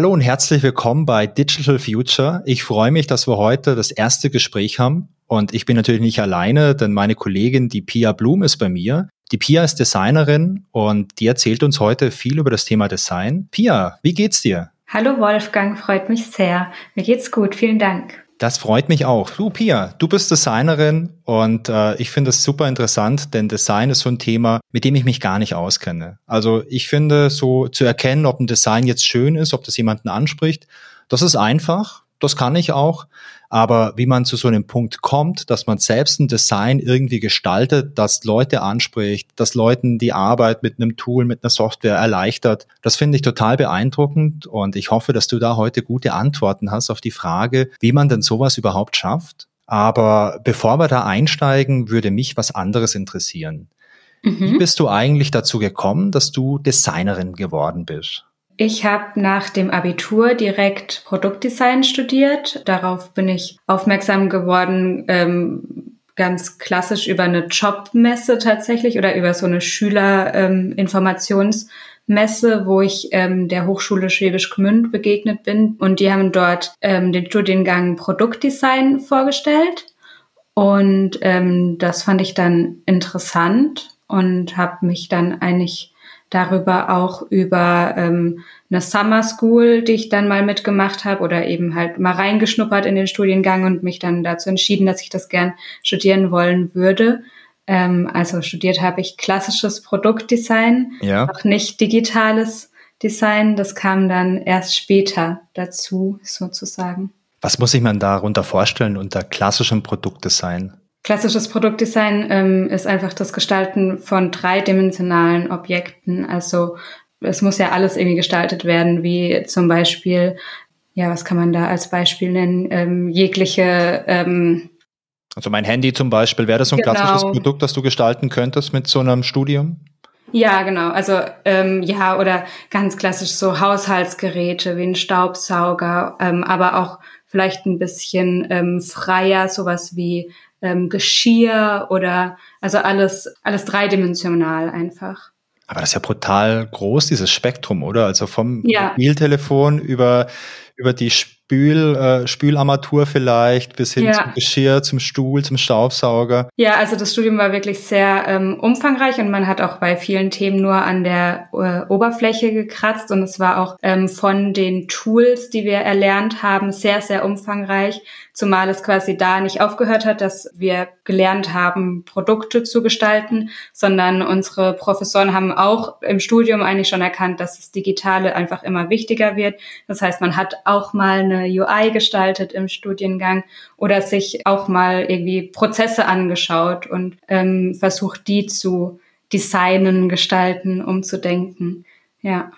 Hallo und herzlich willkommen bei Digital Future. Ich freue mich, dass wir heute das erste Gespräch haben. Und ich bin natürlich nicht alleine, denn meine Kollegin, die Pia Blum, ist bei mir. Die Pia ist Designerin und die erzählt uns heute viel über das Thema Design. Pia, wie geht's dir? Hallo Wolfgang, freut mich sehr. Mir geht's gut, vielen Dank. Das freut mich auch. Du, Pia, du bist Designerin und äh, ich finde es super interessant, denn Design ist so ein Thema, mit dem ich mich gar nicht auskenne. Also ich finde, so zu erkennen, ob ein Design jetzt schön ist, ob das jemanden anspricht, das ist einfach, das kann ich auch. Aber wie man zu so einem Punkt kommt, dass man selbst ein Design irgendwie gestaltet, das Leute anspricht, das Leuten die Arbeit mit einem Tool, mit einer Software erleichtert, das finde ich total beeindruckend und ich hoffe, dass du da heute gute Antworten hast auf die Frage, wie man denn sowas überhaupt schafft. Aber bevor wir da einsteigen, würde mich was anderes interessieren. Mhm. Wie bist du eigentlich dazu gekommen, dass du Designerin geworden bist? Ich habe nach dem Abitur direkt Produktdesign studiert. Darauf bin ich aufmerksam geworden, ähm, ganz klassisch über eine Jobmesse tatsächlich oder über so eine Schülerinformationsmesse, ähm, wo ich ähm, der Hochschule Schwäbisch Gmünd begegnet bin. Und die haben dort ähm, den Studiengang Produktdesign vorgestellt. Und ähm, das fand ich dann interessant und habe mich dann eigentlich darüber auch über ähm, eine Summer School, die ich dann mal mitgemacht habe oder eben halt mal reingeschnuppert in den Studiengang und mich dann dazu entschieden, dass ich das gern studieren wollen würde. Ähm, also studiert habe ich klassisches Produktdesign, ja. auch nicht digitales Design. Das kam dann erst später dazu sozusagen. Was muss ich man darunter vorstellen unter klassischem Produktdesign? Klassisches Produktdesign ähm, ist einfach das Gestalten von dreidimensionalen Objekten. Also es muss ja alles irgendwie gestaltet werden, wie zum Beispiel, ja, was kann man da als Beispiel nennen? Ähm, jegliche ähm, also mein Handy zum Beispiel, wäre das so ein genau. klassisches Produkt, das du gestalten könntest mit so einem Studium? Ja, genau. Also ähm, ja, oder ganz klassisch so Haushaltsgeräte wie ein Staubsauger, ähm, aber auch vielleicht ein bisschen ähm, freier, sowas wie ähm, Geschirr oder also alles, alles dreidimensional einfach. Aber das ist ja brutal groß, dieses Spektrum, oder? Also vom ja. Mobiltelefon über, über die Spül, äh, Spülarmatur vielleicht bis hin ja. zum Geschirr, zum Stuhl, zum Staubsauger. Ja, also das Studium war wirklich sehr ähm, umfangreich und man hat auch bei vielen Themen nur an der äh, Oberfläche gekratzt und es war auch ähm, von den Tools, die wir erlernt haben, sehr, sehr umfangreich, zumal es quasi da nicht aufgehört hat, dass wir gelernt haben, Produkte zu gestalten, sondern unsere Professoren haben auch im Studium eigentlich schon erkannt, dass das Digitale einfach immer wichtiger wird. Das heißt, man hat auch mal eine UI gestaltet im Studiengang oder sich auch mal irgendwie Prozesse angeschaut und ähm, versucht, die zu designen, gestalten, umzudenken. Ja,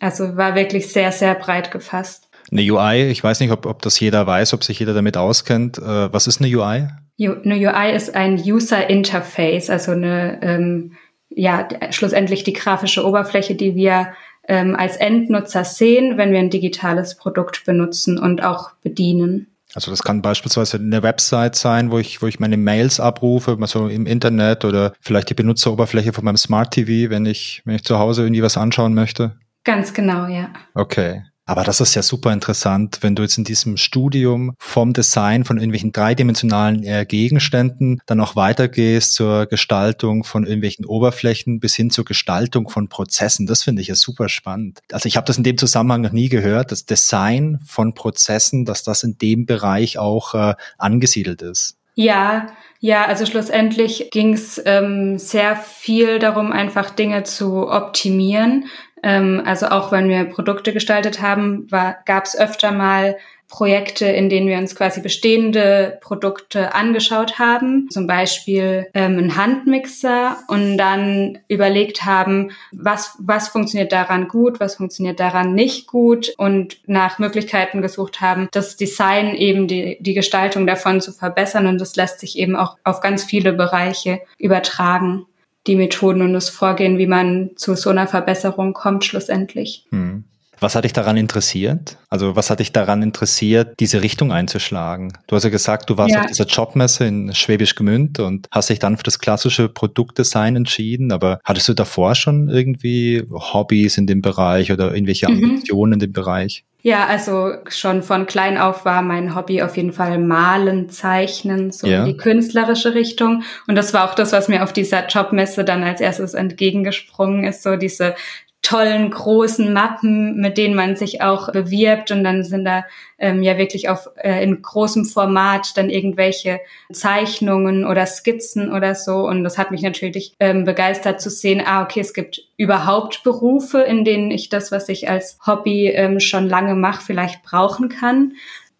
also war wirklich sehr, sehr breit gefasst. Eine UI, ich weiß nicht, ob, ob das jeder weiß, ob sich jeder damit auskennt. Äh, was ist eine UI? Eine UI ist ein User Interface, also eine, ähm, ja, schlussendlich die grafische Oberfläche, die wir ähm, als Endnutzer sehen, wenn wir ein digitales Produkt benutzen und auch bedienen. Also das kann beispielsweise eine Website sein, wo ich, wo ich meine Mails abrufe, also im Internet oder vielleicht die Benutzeroberfläche von meinem Smart TV, wenn ich, wenn ich zu Hause irgendwie was anschauen möchte. Ganz genau, ja. Okay. Aber das ist ja super interessant, wenn du jetzt in diesem Studium vom Design von irgendwelchen dreidimensionalen äh, Gegenständen dann auch weitergehst zur Gestaltung von irgendwelchen Oberflächen bis hin zur Gestaltung von Prozessen. Das finde ich ja super spannend. Also ich habe das in dem Zusammenhang noch nie gehört, das Design von Prozessen, dass das in dem Bereich auch äh, angesiedelt ist. Ja, ja, also schlussendlich ging es ähm, sehr viel darum, einfach Dinge zu optimieren. Ähm, also auch wenn wir Produkte gestaltet haben, gab es öfter mal Projekte, in denen wir uns quasi bestehende Produkte angeschaut haben, zum Beispiel ähm, ein Handmixer und dann überlegt haben, was, was funktioniert daran gut, was funktioniert daran nicht gut und nach Möglichkeiten gesucht haben, das Design eben die, die Gestaltung davon zu verbessern. Und das lässt sich eben auch auf ganz viele Bereiche übertragen die Methoden und das Vorgehen, wie man zu so einer Verbesserung kommt schlussendlich. Hm. Was hat dich daran interessiert? Also was hat dich daran interessiert, diese Richtung einzuschlagen? Du hast ja gesagt, du warst ja. auf dieser Jobmesse in Schwäbisch Gmünd und hast dich dann für das klassische Produktdesign entschieden. Aber hattest du davor schon irgendwie Hobbys in dem Bereich oder irgendwelche mhm. Ambitionen mhm. in dem Bereich? Ja, also schon von klein auf war mein Hobby auf jeden Fall Malen, Zeichnen, so ja. die künstlerische Richtung. Und das war auch das, was mir auf dieser Jobmesse dann als erstes entgegengesprungen ist, so diese tollen großen Mappen, mit denen man sich auch bewirbt und dann sind da ähm, ja wirklich auf äh, in großem Format dann irgendwelche Zeichnungen oder Skizzen oder so und das hat mich natürlich ähm, begeistert zu sehen, ah okay, es gibt überhaupt Berufe, in denen ich das, was ich als Hobby ähm, schon lange mache, vielleicht brauchen kann.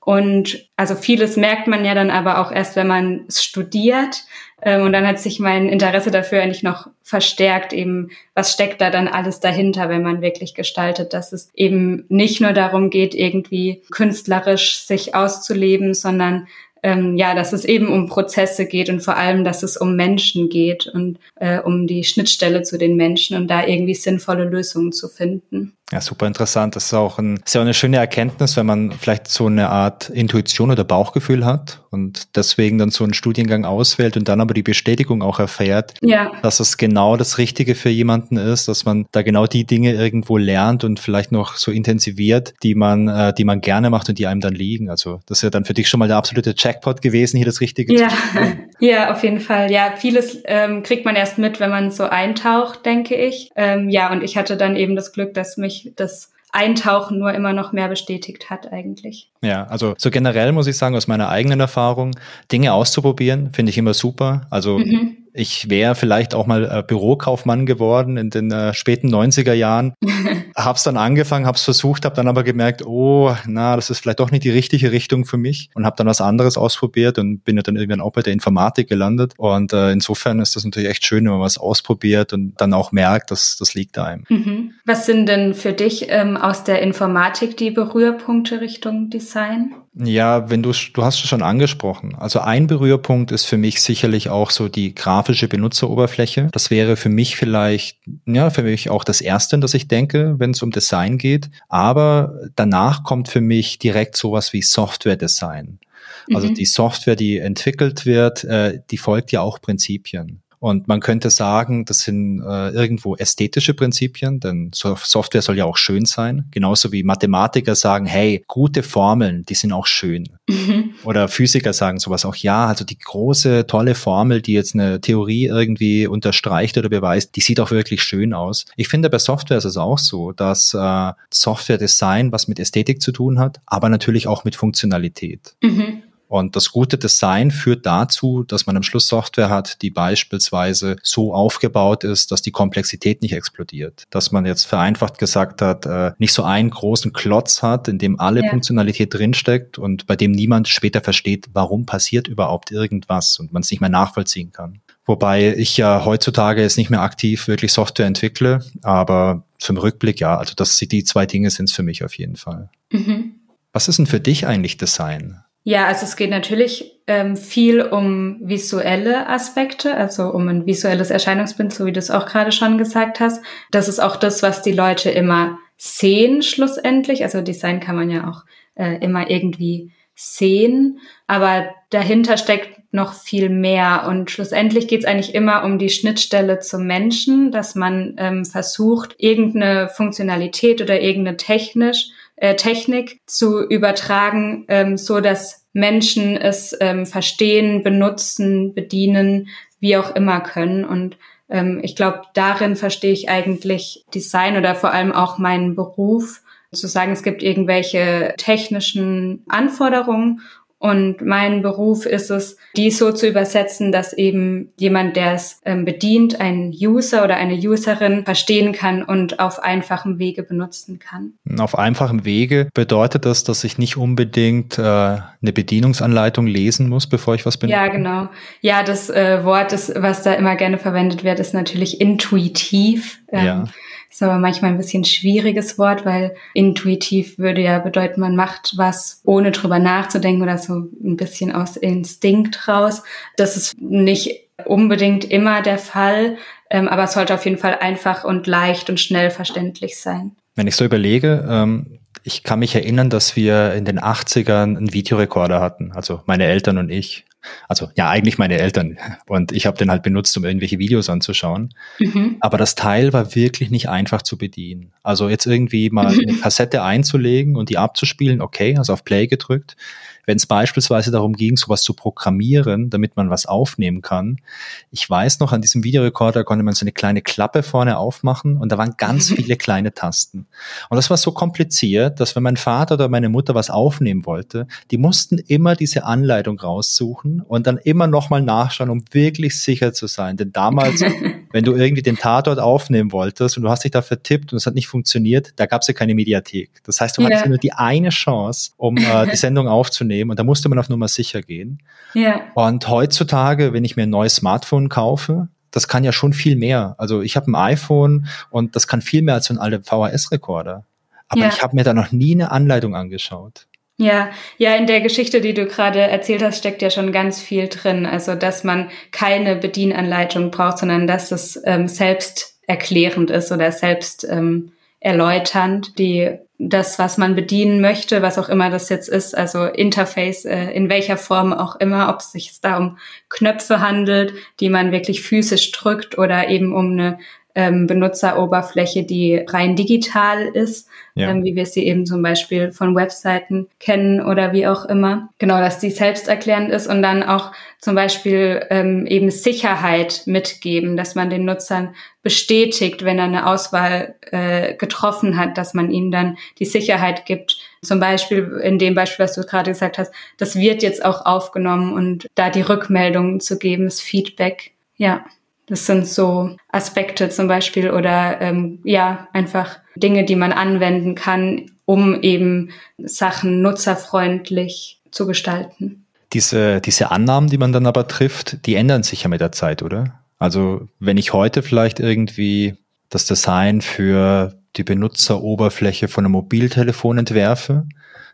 Und also vieles merkt man ja dann aber auch erst, wenn man es studiert. Ähm, und dann hat sich mein Interesse dafür eigentlich noch verstärkt, eben was steckt da dann alles dahinter, wenn man wirklich gestaltet, dass es eben nicht nur darum geht, irgendwie künstlerisch sich auszuleben, sondern ähm, ja, dass es eben um Prozesse geht und vor allem, dass es um Menschen geht und äh, um die Schnittstelle zu den Menschen und da irgendwie sinnvolle Lösungen zu finden. Ja, super interessant. Das ist auch, ein, ist ja auch eine schöne Erkenntnis, wenn man vielleicht so eine Art Intuition oder Bauchgefühl hat und deswegen dann so einen Studiengang auswählt und dann aber die Bestätigung auch erfährt, ja. dass es genau das Richtige für jemanden ist, dass man da genau die Dinge irgendwo lernt und vielleicht noch so intensiviert, die man, äh, die man gerne macht und die einem dann liegen. Also das ist ja dann für dich schon mal der absolute Jackpot gewesen, hier das Richtige ja. zu tun. Ja, auf jeden Fall. Ja, vieles ähm, kriegt man erst mit, wenn man so eintaucht, denke ich. Ähm, ja, und ich hatte dann eben das Glück, dass mich das Eintauchen nur immer noch mehr bestätigt hat eigentlich. Ja, also so generell muss ich sagen, aus meiner eigenen Erfahrung, Dinge auszuprobieren, finde ich immer super. Also mhm ich wäre vielleicht auch mal äh, Bürokaufmann geworden in den äh, späten 90er Jahren. hab's dann angefangen, hab's versucht, habe dann aber gemerkt, oh, na, das ist vielleicht doch nicht die richtige Richtung für mich und habe dann was anderes ausprobiert und bin ja dann irgendwann auch bei der Informatik gelandet. Und äh, insofern ist das natürlich echt schön, wenn man was ausprobiert und dann auch merkt, dass das liegt einem. Mhm. Was sind denn für dich ähm, aus der Informatik die Berührpunkte Richtung Design? Ja, wenn du, du hast es schon angesprochen. Also ein Berührpunkt ist für mich sicherlich auch so die grafische Benutzeroberfläche. Das wäre für mich vielleicht, ja, für mich auch das erste, das ich denke, wenn es um Design geht. Aber danach kommt für mich direkt sowas wie Software-Design. Also mhm. die Software, die entwickelt wird, äh, die folgt ja auch Prinzipien. Und man könnte sagen, das sind äh, irgendwo ästhetische Prinzipien, denn Software soll ja auch schön sein. Genauso wie Mathematiker sagen, hey, gute Formeln, die sind auch schön. Mhm. Oder Physiker sagen sowas auch, ja, also die große, tolle Formel, die jetzt eine Theorie irgendwie unterstreicht oder beweist, die sieht auch wirklich schön aus. Ich finde, bei Software ist es auch so, dass äh, Software-Design was mit Ästhetik zu tun hat, aber natürlich auch mit Funktionalität. Mhm. Und das gute Design führt dazu, dass man am Schluss Software hat, die beispielsweise so aufgebaut ist, dass die Komplexität nicht explodiert. Dass man jetzt vereinfacht gesagt hat, äh, nicht so einen großen Klotz hat, in dem alle ja. Funktionalität drinsteckt und bei dem niemand später versteht, warum passiert überhaupt irgendwas und man es nicht mehr nachvollziehen kann. Wobei ich ja heutzutage jetzt nicht mehr aktiv wirklich Software entwickle, aber zum Rückblick ja, also das die zwei Dinge sind es für mich auf jeden Fall. Mhm. Was ist denn für dich eigentlich Design? Ja, also es geht natürlich ähm, viel um visuelle Aspekte, also um ein visuelles Erscheinungsbild, so wie du es auch gerade schon gesagt hast. Das ist auch das, was die Leute immer sehen schlussendlich. Also Design kann man ja auch äh, immer irgendwie sehen, aber dahinter steckt noch viel mehr. Und schlussendlich geht es eigentlich immer um die Schnittstelle zum Menschen, dass man ähm, versucht, irgendeine Funktionalität oder irgendeine technisch äh, Technik zu übertragen, ähm, so dass Menschen es ähm, verstehen, benutzen, bedienen, wie auch immer können. Und ähm, ich glaube, darin verstehe ich eigentlich Design oder vor allem auch meinen Beruf. Zu sagen, es gibt irgendwelche technischen Anforderungen und mein Beruf ist es, dies so zu übersetzen, dass eben jemand, der es ähm, bedient, ein User oder eine Userin verstehen kann und auf einfachem Wege benutzen kann. Auf einfachem Wege bedeutet das, dass ich nicht unbedingt äh, eine Bedienungsanleitung lesen muss, bevor ich was benutze? Ja, genau. Ja, das äh, Wort, ist, was da immer gerne verwendet wird, ist natürlich intuitiv. Ähm, ja. Ist aber manchmal ein bisschen schwieriges Wort, weil intuitiv würde ja bedeuten, man macht was ohne drüber nachzudenken oder so ein bisschen aus Instinkt raus. Das ist nicht unbedingt immer der Fall, ähm, aber es sollte auf jeden Fall einfach und leicht und schnell verständlich sein. Wenn ich so überlege, ähm, ich kann mich erinnern, dass wir in den 80ern einen Videorekorder hatten, also meine Eltern und ich. Also ja, eigentlich meine Eltern. Und ich habe den halt benutzt, um irgendwelche Videos anzuschauen. Mhm. Aber das Teil war wirklich nicht einfach zu bedienen. Also jetzt irgendwie mal eine Kassette einzulegen und die abzuspielen, okay, also auf Play gedrückt. Wenn es beispielsweise darum ging, sowas zu programmieren, damit man was aufnehmen kann. Ich weiß noch, an diesem Videorekorder konnte man so eine kleine Klappe vorne aufmachen und da waren ganz viele kleine Tasten. Und das war so kompliziert, dass wenn mein Vater oder meine Mutter was aufnehmen wollte, die mussten immer diese Anleitung raussuchen und dann immer nochmal nachschauen, um wirklich sicher zu sein. Denn damals, wenn du irgendwie den Tatort aufnehmen wolltest und du hast dich da vertippt und es hat nicht funktioniert, da gab es ja keine Mediathek. Das heißt, du ja. hattest nur die eine Chance, um äh, die Sendung aufzunehmen nehmen. Und da musste man auf Nummer sicher gehen. Ja. Und heutzutage, wenn ich mir ein neues Smartphone kaufe, das kann ja schon viel mehr. Also ich habe ein iPhone und das kann viel mehr als so ein alter VHS-Rekorder. Aber ja. ich habe mir da noch nie eine Anleitung angeschaut. Ja, ja, in der Geschichte, die du gerade erzählt hast, steckt ja schon ganz viel drin. Also, dass man keine Bedienanleitung braucht, sondern dass es ähm, selbst erklärend ist oder selbst ähm, erläuternd. Die das, was man bedienen möchte, was auch immer das jetzt ist, also Interface, äh, in welcher Form auch immer, ob es sich da um Knöpfe handelt, die man wirklich physisch drückt oder eben um eine ähm, Benutzeroberfläche, die rein digital ist, ja. ähm, wie wir sie eben zum Beispiel von Webseiten kennen oder wie auch immer. Genau, dass die selbsterklärend ist und dann auch zum Beispiel ähm, eben Sicherheit mitgeben, dass man den Nutzern bestätigt, wenn er eine Auswahl äh, getroffen hat, dass man ihm dann die Sicherheit gibt. Zum Beispiel in dem Beispiel, was du gerade gesagt hast, das wird jetzt auch aufgenommen und da die Rückmeldungen zu geben, das Feedback. Ja. Das sind so Aspekte zum Beispiel oder ähm, ja, einfach Dinge, die man anwenden kann, um eben Sachen nutzerfreundlich zu gestalten. Diese, diese Annahmen, die man dann aber trifft, die ändern sich ja mit der Zeit, oder? Also wenn ich heute vielleicht irgendwie das Design für die Benutzeroberfläche von einem Mobiltelefon entwerfe,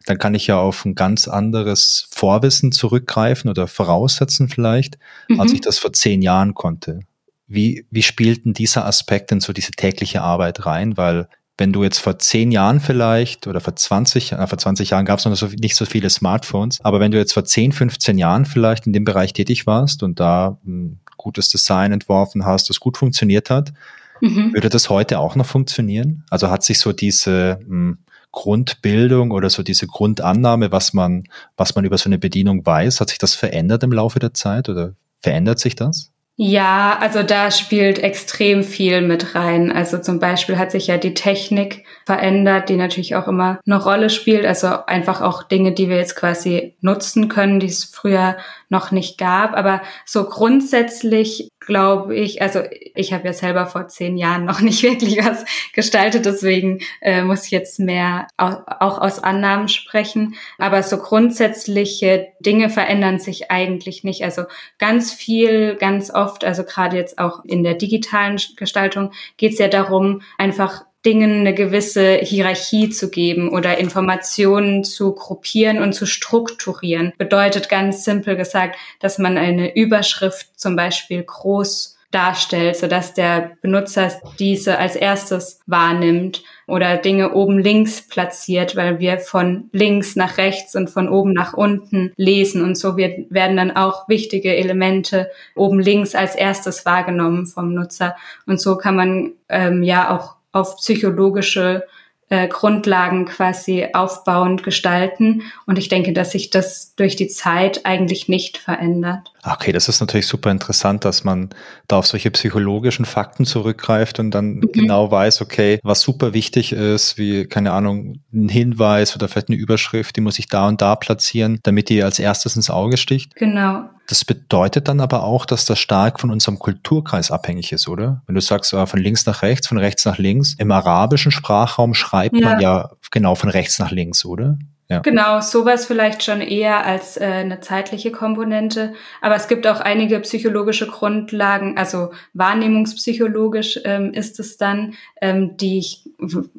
dann kann ich ja auf ein ganz anderes Vorwissen zurückgreifen oder voraussetzen vielleicht, mhm. als ich das vor zehn Jahren konnte. Wie, wie spielt denn dieser Aspekt in so diese tägliche Arbeit rein? Weil wenn du jetzt vor zehn Jahren vielleicht oder vor 20, äh, vor 20 Jahren gab es noch so, nicht so viele Smartphones, aber wenn du jetzt vor 10, 15 Jahren vielleicht in dem Bereich tätig warst und da ein gutes Design entworfen hast, das gut funktioniert hat, mhm. würde das heute auch noch funktionieren? Also hat sich so diese mh, hm, Grundbildung oder so diese Grundannahme, was man, was man über so eine Bedienung weiß, hat sich das verändert im Laufe der Zeit oder verändert sich das? Ja, also da spielt extrem viel mit rein. Also zum Beispiel hat sich ja die Technik verändert, die natürlich auch immer eine Rolle spielt. Also einfach auch Dinge, die wir jetzt quasi nutzen können, die es früher noch nicht gab. Aber so grundsätzlich glaube ich, also ich habe ja selber vor zehn Jahren noch nicht wirklich was gestaltet, deswegen äh, muss ich jetzt mehr auch, auch aus Annahmen sprechen. Aber so grundsätzliche Dinge verändern sich eigentlich nicht. Also ganz viel, ganz oft, also gerade jetzt auch in der digitalen Gestaltung, geht es ja darum, einfach Dingen eine gewisse Hierarchie zu geben oder Informationen zu gruppieren und zu strukturieren. Bedeutet ganz simpel gesagt, dass man eine Überschrift zum Beispiel groß darstellt, sodass der Benutzer diese als erstes wahrnimmt oder Dinge oben links platziert, weil wir von links nach rechts und von oben nach unten lesen und so wird, werden dann auch wichtige Elemente oben links als erstes wahrgenommen vom Nutzer und so kann man ähm, ja auch auf psychologische äh, Grundlagen quasi aufbauend gestalten. Und ich denke, dass sich das durch die Zeit eigentlich nicht verändert. Okay, das ist natürlich super interessant, dass man da auf solche psychologischen Fakten zurückgreift und dann mhm. genau weiß, okay, was super wichtig ist, wie, keine Ahnung, ein Hinweis oder vielleicht eine Überschrift, die muss ich da und da platzieren, damit die als erstes ins Auge sticht. Genau. Das bedeutet dann aber auch, dass das stark von unserem Kulturkreis abhängig ist, oder? Wenn du sagst, äh, von links nach rechts, von rechts nach links. Im arabischen Sprachraum schreibt ja. man ja genau von rechts nach links, oder? Ja. Genau, sowas vielleicht schon eher als äh, eine zeitliche Komponente. Aber es gibt auch einige psychologische Grundlagen, also wahrnehmungspsychologisch ähm, ist es dann, ähm, die ich,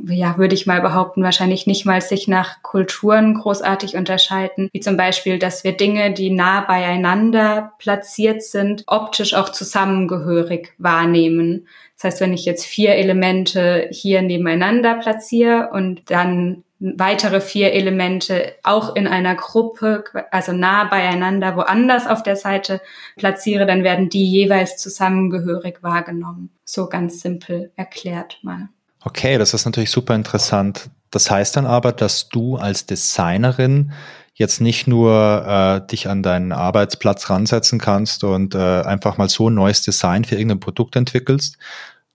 ja, würde ich mal behaupten, wahrscheinlich nicht mal sich nach Kulturen großartig unterscheiden. Wie zum Beispiel, dass wir Dinge, die nah beieinander platziert sind, optisch auch zusammengehörig wahrnehmen. Das heißt, wenn ich jetzt vier Elemente hier nebeneinander platziere und dann weitere vier Elemente auch in einer Gruppe, also nah beieinander, woanders auf der Seite platziere, dann werden die jeweils zusammengehörig wahrgenommen. So ganz simpel erklärt mal. Okay, das ist natürlich super interessant. Das heißt dann aber, dass du als Designerin jetzt nicht nur äh, dich an deinen Arbeitsplatz ransetzen kannst und äh, einfach mal so ein neues Design für irgendein Produkt entwickelst,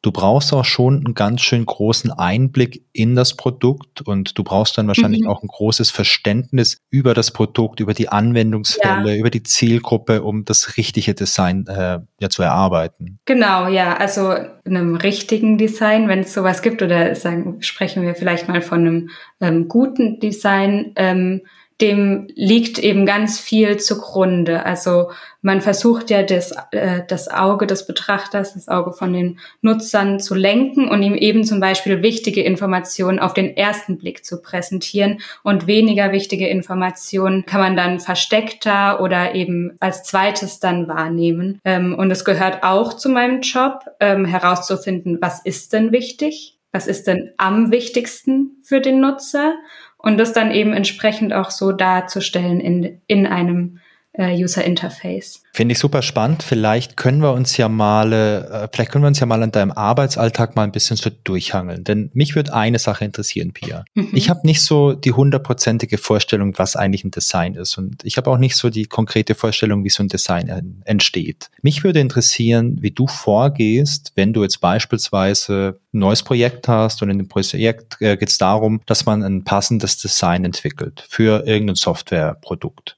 du brauchst auch schon einen ganz schön großen Einblick in das Produkt und du brauchst dann wahrscheinlich mhm. auch ein großes Verständnis über das Produkt, über die Anwendungsfälle, ja. über die Zielgruppe, um das richtige Design äh, ja zu erarbeiten. Genau, ja, also einem richtigen Design, wenn es sowas gibt, oder sagen, sprechen wir vielleicht mal von einem ähm, guten Design. Ähm, dem liegt eben ganz viel zugrunde. Also man versucht ja das, äh, das Auge des Betrachters, das Auge von den Nutzern zu lenken und ihm eben zum Beispiel wichtige Informationen auf den ersten Blick zu präsentieren und weniger wichtige Informationen kann man dann versteckter oder eben als zweites dann wahrnehmen. Ähm, und es gehört auch zu meinem Job, ähm, herauszufinden, was ist denn wichtig? Was ist denn am wichtigsten für den Nutzer? Und das dann eben entsprechend auch so darzustellen in, in einem User Interface. Finde ich super spannend. Vielleicht können wir uns ja mal, äh, vielleicht können wir uns ja mal an deinem Arbeitsalltag mal ein bisschen so durchhangeln. Denn mich würde eine Sache interessieren, Pia. Mhm. Ich habe nicht so die hundertprozentige Vorstellung, was eigentlich ein Design ist. Und ich habe auch nicht so die konkrete Vorstellung, wie so ein Design entsteht. Mich würde interessieren, wie du vorgehst, wenn du jetzt beispielsweise ein neues Projekt hast und in dem Projekt äh, geht es darum, dass man ein passendes Design entwickelt für irgendein Softwareprodukt.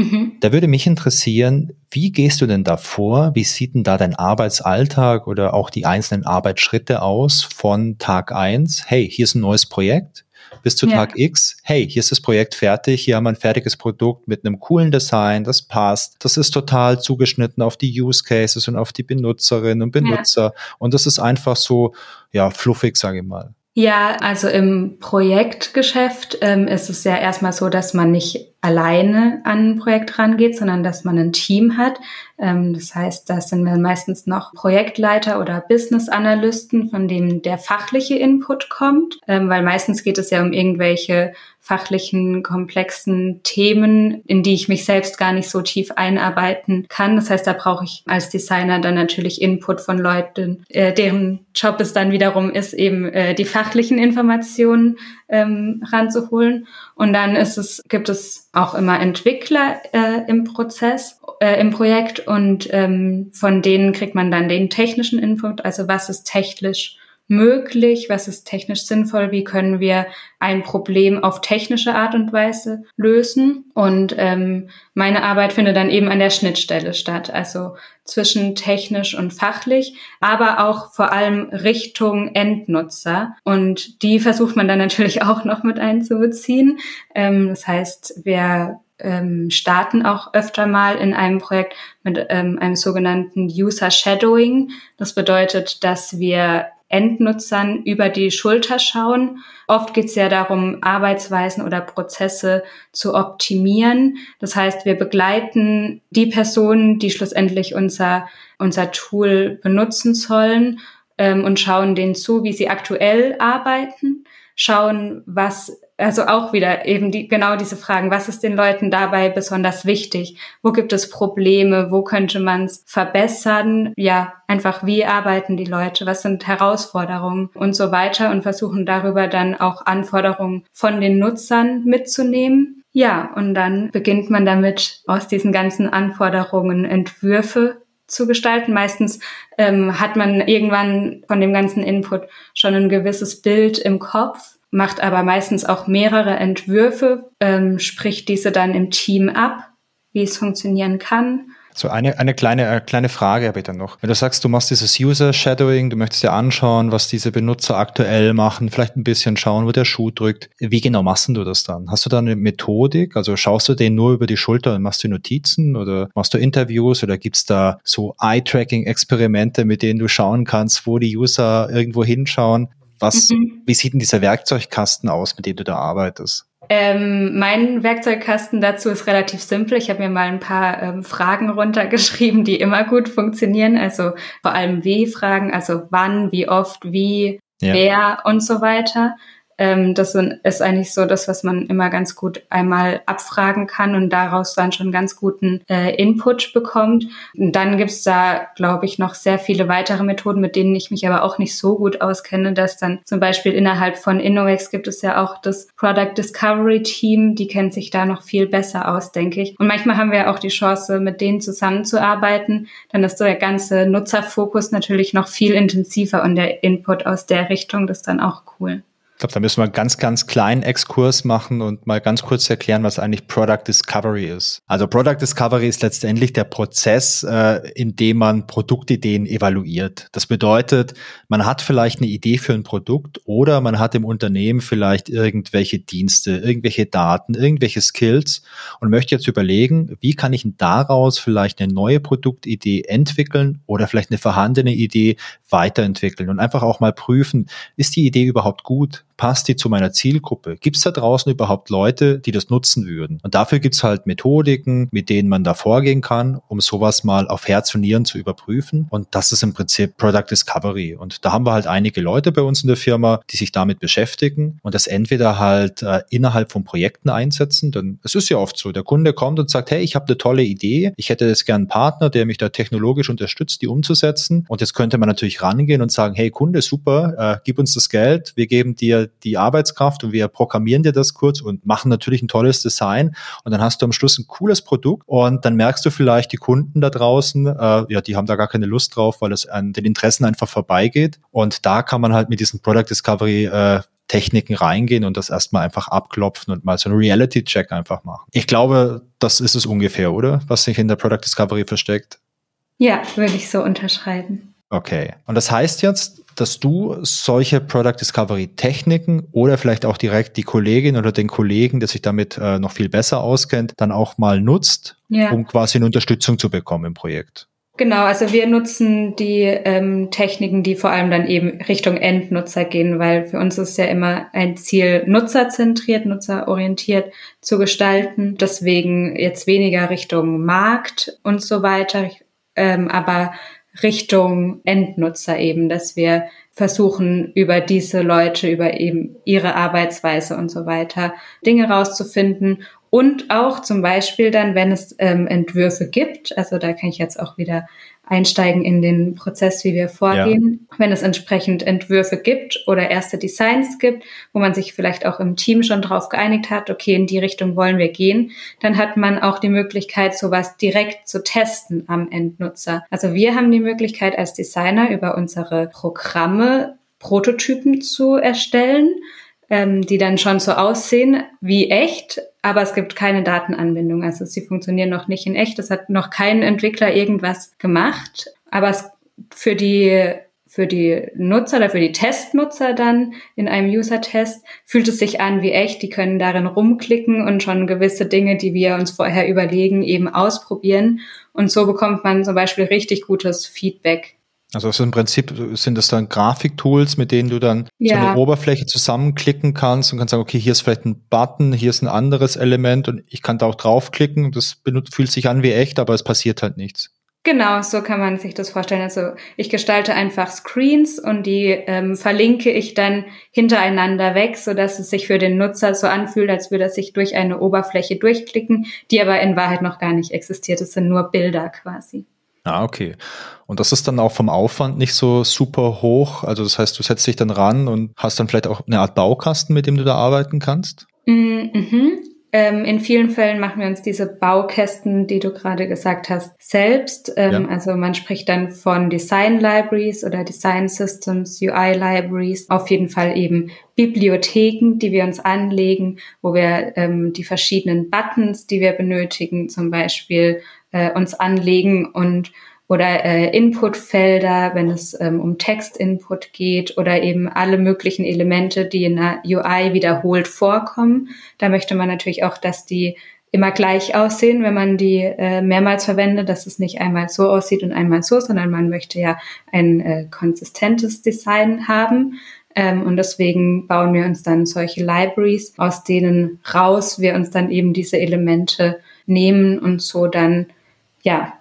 Mhm. Da würde mich interessieren, wie gehst du denn da vor? Wie sieht denn da dein Arbeitsalltag oder auch die einzelnen Arbeitsschritte aus von Tag eins? Hey, hier ist ein neues Projekt. Bis zu ja. Tag X, hey, hier ist das Projekt fertig, hier haben wir ein fertiges Produkt mit einem coolen Design, das passt, das ist total zugeschnitten auf die Use Cases und auf die Benutzerinnen und Benutzer. Ja. Und das ist einfach so, ja, fluffig, sage ich mal. Ja, also im Projektgeschäft ähm, ist es ja erstmal so, dass man nicht alleine an ein Projekt rangeht, sondern dass man ein Team hat. Ähm, das heißt, da sind wir meistens noch Projektleiter oder Business Analysten, von dem der fachliche Input kommt, ähm, weil meistens geht es ja um irgendwelche fachlichen, komplexen Themen, in die ich mich selbst gar nicht so tief einarbeiten kann. Das heißt, da brauche ich als Designer dann natürlich Input von Leuten, äh, deren Job es dann wiederum ist, eben äh, die fachlichen Informationen ähm, ranzuholen. Und dann ist es, gibt es auch immer Entwickler äh, im Prozess, äh, im Projekt und ähm, von denen kriegt man dann den technischen Input, also was ist technisch möglich, was ist technisch sinnvoll, wie können wir ein Problem auf technische Art und Weise lösen. Und ähm, meine Arbeit findet dann eben an der Schnittstelle statt, also zwischen technisch und fachlich, aber auch vor allem Richtung Endnutzer. Und die versucht man dann natürlich auch noch mit einzubeziehen. Ähm, das heißt, wir ähm, starten auch öfter mal in einem Projekt mit ähm, einem sogenannten User Shadowing. Das bedeutet, dass wir Endnutzern über die Schulter schauen. Oft geht es ja darum, Arbeitsweisen oder Prozesse zu optimieren. Das heißt, wir begleiten die Personen, die schlussendlich unser, unser Tool benutzen sollen ähm, und schauen denen zu, wie sie aktuell arbeiten, schauen, was also auch wieder eben die, genau diese Fragen, was ist den Leuten dabei besonders wichtig? Wo gibt es Probleme? Wo könnte man es verbessern? Ja, einfach wie arbeiten die Leute? Was sind Herausforderungen und so weiter und versuchen darüber dann auch Anforderungen von den Nutzern mitzunehmen. Ja, und dann beginnt man damit, aus diesen ganzen Anforderungen Entwürfe zu gestalten. Meistens ähm, hat man irgendwann von dem ganzen Input schon ein gewisses Bild im Kopf macht aber meistens auch mehrere Entwürfe, ähm, spricht diese dann im Team ab, wie es funktionieren kann. So eine, eine kleine, äh, kleine Frage habe ich dann noch. Wenn du sagst, du machst dieses User Shadowing, du möchtest dir anschauen, was diese Benutzer aktuell machen, vielleicht ein bisschen schauen, wo der Schuh drückt. Wie genau machst du das dann? Hast du da eine Methodik? Also schaust du den nur über die Schulter und machst du Notizen oder machst du Interviews oder gibt's da so Eye-Tracking-Experimente, mit denen du schauen kannst, wo die User irgendwo hinschauen? Was, mhm. Wie sieht denn dieser Werkzeugkasten aus, mit dem du da arbeitest? Ähm, mein Werkzeugkasten dazu ist relativ simpel. Ich habe mir mal ein paar ähm, Fragen runtergeschrieben, die immer gut funktionieren. Also vor allem wie Fragen, also wann, wie oft, wie, ja. wer und so weiter. Ähm, das ist eigentlich so das, was man immer ganz gut einmal abfragen kann und daraus dann schon ganz guten äh, Input bekommt. Und dann gibt's da, glaube ich, noch sehr viele weitere Methoden, mit denen ich mich aber auch nicht so gut auskenne, dass dann zum Beispiel innerhalb von Innovex gibt es ja auch das Product Discovery Team, die kennt sich da noch viel besser aus, denke ich. Und manchmal haben wir auch die Chance, mit denen zusammenzuarbeiten. Dann ist so der ganze Nutzerfokus natürlich noch viel intensiver und der Input aus der Richtung, das ist dann auch cool. Glaube, da müssen wir einen ganz, ganz kleinen Exkurs machen und mal ganz kurz erklären, was eigentlich Product Discovery ist. Also Product Discovery ist letztendlich der Prozess, äh, in dem man Produktideen evaluiert. Das bedeutet, man hat vielleicht eine Idee für ein Produkt oder man hat im Unternehmen vielleicht irgendwelche Dienste, irgendwelche Daten, irgendwelche Skills und möchte jetzt überlegen, wie kann ich daraus vielleicht eine neue Produktidee entwickeln oder vielleicht eine vorhandene Idee weiterentwickeln und einfach auch mal prüfen, ist die Idee überhaupt gut? Passt die zu meiner Zielgruppe? Gibt es da draußen überhaupt Leute, die das nutzen würden? Und dafür gibt es halt Methodiken, mit denen man da vorgehen kann, um sowas mal auf Herz und Nieren zu überprüfen. Und das ist im Prinzip Product Discovery. Und da haben wir halt einige Leute bei uns in der Firma, die sich damit beschäftigen und das entweder halt äh, innerhalb von Projekten einsetzen. Denn es ist ja oft so, der Kunde kommt und sagt, hey, ich habe eine tolle Idee, ich hätte jetzt gern einen Partner, der mich da technologisch unterstützt, die umzusetzen. Und jetzt könnte man natürlich rangehen und sagen, hey Kunde, super, äh, gib uns das Geld, wir geben dir die Arbeitskraft und wir programmieren dir das kurz und machen natürlich ein tolles Design und dann hast du am Schluss ein cooles Produkt und dann merkst du vielleicht die Kunden da draußen, äh, ja, die haben da gar keine Lust drauf, weil es an den Interessen einfach vorbeigeht und da kann man halt mit diesem Product Discovery äh, Techniken reingehen und das erstmal einfach abklopfen und mal so einen Reality-Check einfach machen. Ich glaube, das ist es ungefähr, oder? Was sich in der Product Discovery versteckt. Ja, würde ich so unterschreiben. Okay. Und das heißt jetzt, dass du solche Product Discovery Techniken oder vielleicht auch direkt die Kollegin oder den Kollegen, der sich damit äh, noch viel besser auskennt, dann auch mal nutzt, ja. um quasi eine Unterstützung zu bekommen im Projekt. Genau, also wir nutzen die ähm, Techniken, die vor allem dann eben Richtung Endnutzer gehen, weil für uns ist ja immer ein Ziel, nutzerzentriert, nutzerorientiert zu gestalten. Deswegen jetzt weniger Richtung Markt und so weiter, ähm, aber Richtung Endnutzer eben, dass wir versuchen, über diese Leute, über eben ihre Arbeitsweise und so weiter Dinge rauszufinden. Und auch zum Beispiel dann, wenn es ähm, Entwürfe gibt, also da kann ich jetzt auch wieder einsteigen in den Prozess, wie wir vorgehen. Ja. Wenn es entsprechend Entwürfe gibt oder erste Designs gibt, wo man sich vielleicht auch im Team schon drauf geeinigt hat, okay, in die Richtung wollen wir gehen, dann hat man auch die Möglichkeit, sowas direkt zu testen am Endnutzer. Also wir haben die Möglichkeit als Designer über unsere Programme Prototypen zu erstellen ähm, die dann schon so aussehen wie echt, aber es gibt keine Datenanbindung. Also sie funktionieren noch nicht in echt. Es hat noch kein Entwickler irgendwas gemacht. Aber es für die für die Nutzer oder für die Testnutzer dann in einem User-Test fühlt es sich an wie echt. Die können darin rumklicken und schon gewisse Dinge, die wir uns vorher überlegen, eben ausprobieren. Und so bekommt man zum Beispiel richtig gutes Feedback also, also im Prinzip sind das dann Grafiktools, mit denen du dann ja. so eine Oberfläche zusammenklicken kannst und kannst sagen, okay, hier ist vielleicht ein Button, hier ist ein anderes Element und ich kann da auch draufklicken. Das fühlt sich an wie echt, aber es passiert halt nichts. Genau, so kann man sich das vorstellen. Also ich gestalte einfach Screens und die ähm, verlinke ich dann hintereinander weg, so dass es sich für den Nutzer so anfühlt, als würde er sich durch eine Oberfläche durchklicken, die aber in Wahrheit noch gar nicht existiert. Es sind nur Bilder quasi. Ah, okay. Und das ist dann auch vom Aufwand nicht so super hoch. Also das heißt, du setzt dich dann ran und hast dann vielleicht auch eine Art Baukasten, mit dem du da arbeiten kannst? Mhm. Ähm, in vielen Fällen machen wir uns diese Baukästen, die du gerade gesagt hast, selbst. Ähm, ja. Also man spricht dann von Design Libraries oder Design Systems, UI Libraries. Auf jeden Fall eben Bibliotheken, die wir uns anlegen, wo wir ähm, die verschiedenen Buttons, die wir benötigen, zum Beispiel äh, uns anlegen und oder äh, Inputfelder, wenn es ähm, um Textinput geht oder eben alle möglichen Elemente, die in der UI wiederholt vorkommen. Da möchte man natürlich auch, dass die immer gleich aussehen, wenn man die äh, mehrmals verwendet, dass es nicht einmal so aussieht und einmal so, sondern man möchte ja ein äh, konsistentes Design haben. Ähm, und deswegen bauen wir uns dann solche Libraries, aus denen raus wir uns dann eben diese Elemente nehmen und so dann ja,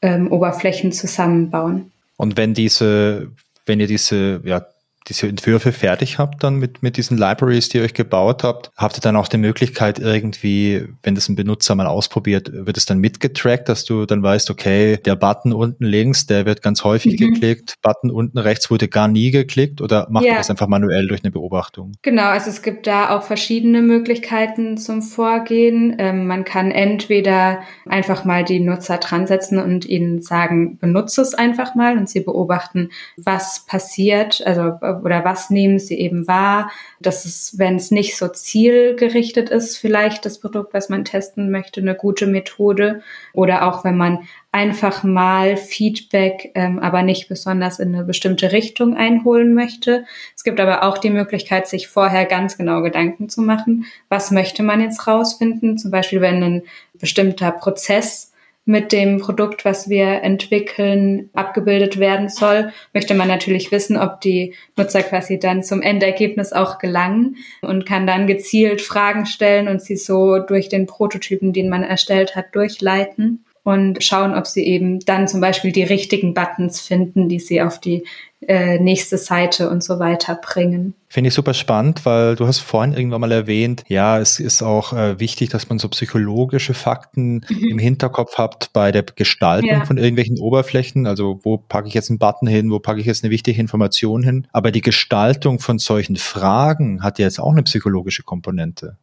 ähm, Oberflächen zusammenbauen. Und wenn diese, wenn ihr diese ja, diese Entwürfe fertig habt, dann mit, mit diesen Libraries, die ihr euch gebaut habt, habt ihr dann auch die Möglichkeit irgendwie, wenn das ein Benutzer mal ausprobiert, wird es dann mitgetrackt, dass du dann weißt, okay, der Button unten links, der wird ganz häufig mhm. geklickt, Button unten rechts wurde gar nie geklickt oder macht ja. ihr das einfach manuell durch eine Beobachtung? Genau, also es gibt da auch verschiedene Möglichkeiten zum Vorgehen. Ähm, man kann entweder einfach mal die Nutzer dran setzen und ihnen sagen, benutze es einfach mal und sie beobachten, was passiert, also oder was nehmen sie eben wahr. Das ist, wenn es nicht so zielgerichtet ist, vielleicht das Produkt, was man testen möchte, eine gute Methode. Oder auch wenn man einfach mal Feedback, ähm, aber nicht besonders in eine bestimmte Richtung einholen möchte. Es gibt aber auch die Möglichkeit, sich vorher ganz genau Gedanken zu machen. Was möchte man jetzt rausfinden? Zum Beispiel, wenn ein bestimmter Prozess mit dem Produkt, was wir entwickeln, abgebildet werden soll, möchte man natürlich wissen, ob die Nutzer quasi dann zum Endergebnis auch gelangen und kann dann gezielt Fragen stellen und sie so durch den Prototypen, den man erstellt hat, durchleiten und schauen, ob sie eben dann zum Beispiel die richtigen Buttons finden, die sie auf die äh, nächste Seite und so weiter bringen. Finde ich super spannend, weil du hast vorhin irgendwann mal erwähnt, ja, es ist auch äh, wichtig, dass man so psychologische Fakten mhm. im Hinterkopf hat bei der Gestaltung ja. von irgendwelchen Oberflächen. Also wo packe ich jetzt einen Button hin, wo packe ich jetzt eine wichtige Information hin. Aber die Gestaltung von solchen Fragen hat ja jetzt auch eine psychologische Komponente.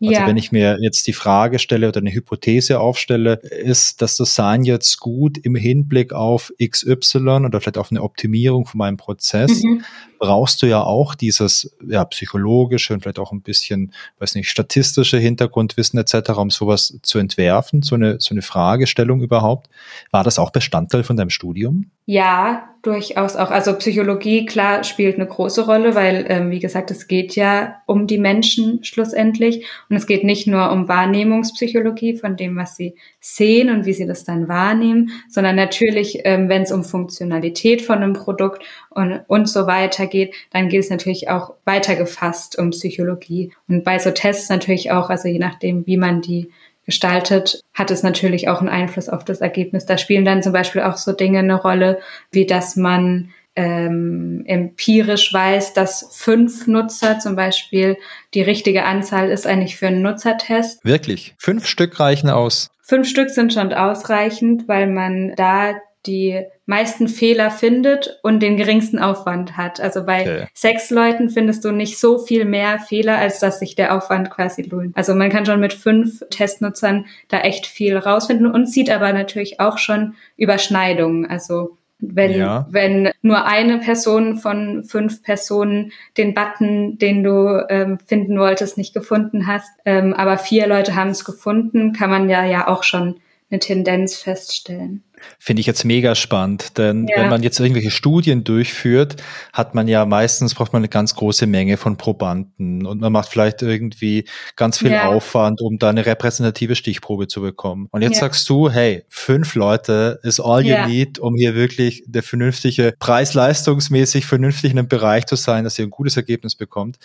Also ja. wenn ich mir jetzt die Frage stelle oder eine Hypothese aufstelle, ist das Design jetzt gut im Hinblick auf XY oder vielleicht auf eine Optimierung von meinem Prozess, mhm. Brauchst du ja auch dieses ja, psychologische und vielleicht auch ein bisschen, weiß nicht, statistische Hintergrundwissen etc., um sowas zu entwerfen, so eine, so eine Fragestellung überhaupt. War das auch Bestandteil von deinem Studium? Ja, durchaus auch. Also Psychologie, klar, spielt eine große Rolle, weil, ähm, wie gesagt, es geht ja um die Menschen schlussendlich. Und es geht nicht nur um Wahrnehmungspsychologie von dem, was sie sehen und wie sie das dann wahrnehmen, sondern natürlich, ähm, wenn es um Funktionalität von einem Produkt und, und so weiter geht, dann geht es natürlich auch weitergefasst um Psychologie. Und bei so Tests natürlich auch, also je nachdem, wie man die gestaltet, hat es natürlich auch einen Einfluss auf das Ergebnis. Da spielen dann zum Beispiel auch so Dinge eine Rolle, wie dass man ähm, empirisch weiß, dass fünf Nutzer zum Beispiel die richtige Anzahl ist eigentlich für einen Nutzertest. Wirklich? Fünf Stück reichen aus? Fünf Stück sind schon ausreichend, weil man da die meisten Fehler findet und den geringsten Aufwand hat. Also bei okay. sechs Leuten findest du nicht so viel mehr Fehler, als dass sich der Aufwand quasi lohnt. Also man kann schon mit fünf Testnutzern da echt viel rausfinden und sieht aber natürlich auch schon Überschneidungen. Also wenn, ja. wenn nur eine Person von fünf Personen den Button, den du ähm, finden wolltest, nicht gefunden hast, ähm, aber vier Leute haben es gefunden, kann man ja ja auch schon eine Tendenz feststellen. Finde ich jetzt mega spannend, denn ja. wenn man jetzt irgendwelche Studien durchführt, hat man ja meistens braucht man eine ganz große Menge von Probanden und man macht vielleicht irgendwie ganz viel ja. Aufwand, um da eine repräsentative Stichprobe zu bekommen. Und jetzt ja. sagst du, hey, fünf Leute ist all you need, um hier wirklich der vernünftige, preis-leistungsmäßig vernünftig in einem Bereich zu sein, dass ihr ein gutes Ergebnis bekommt.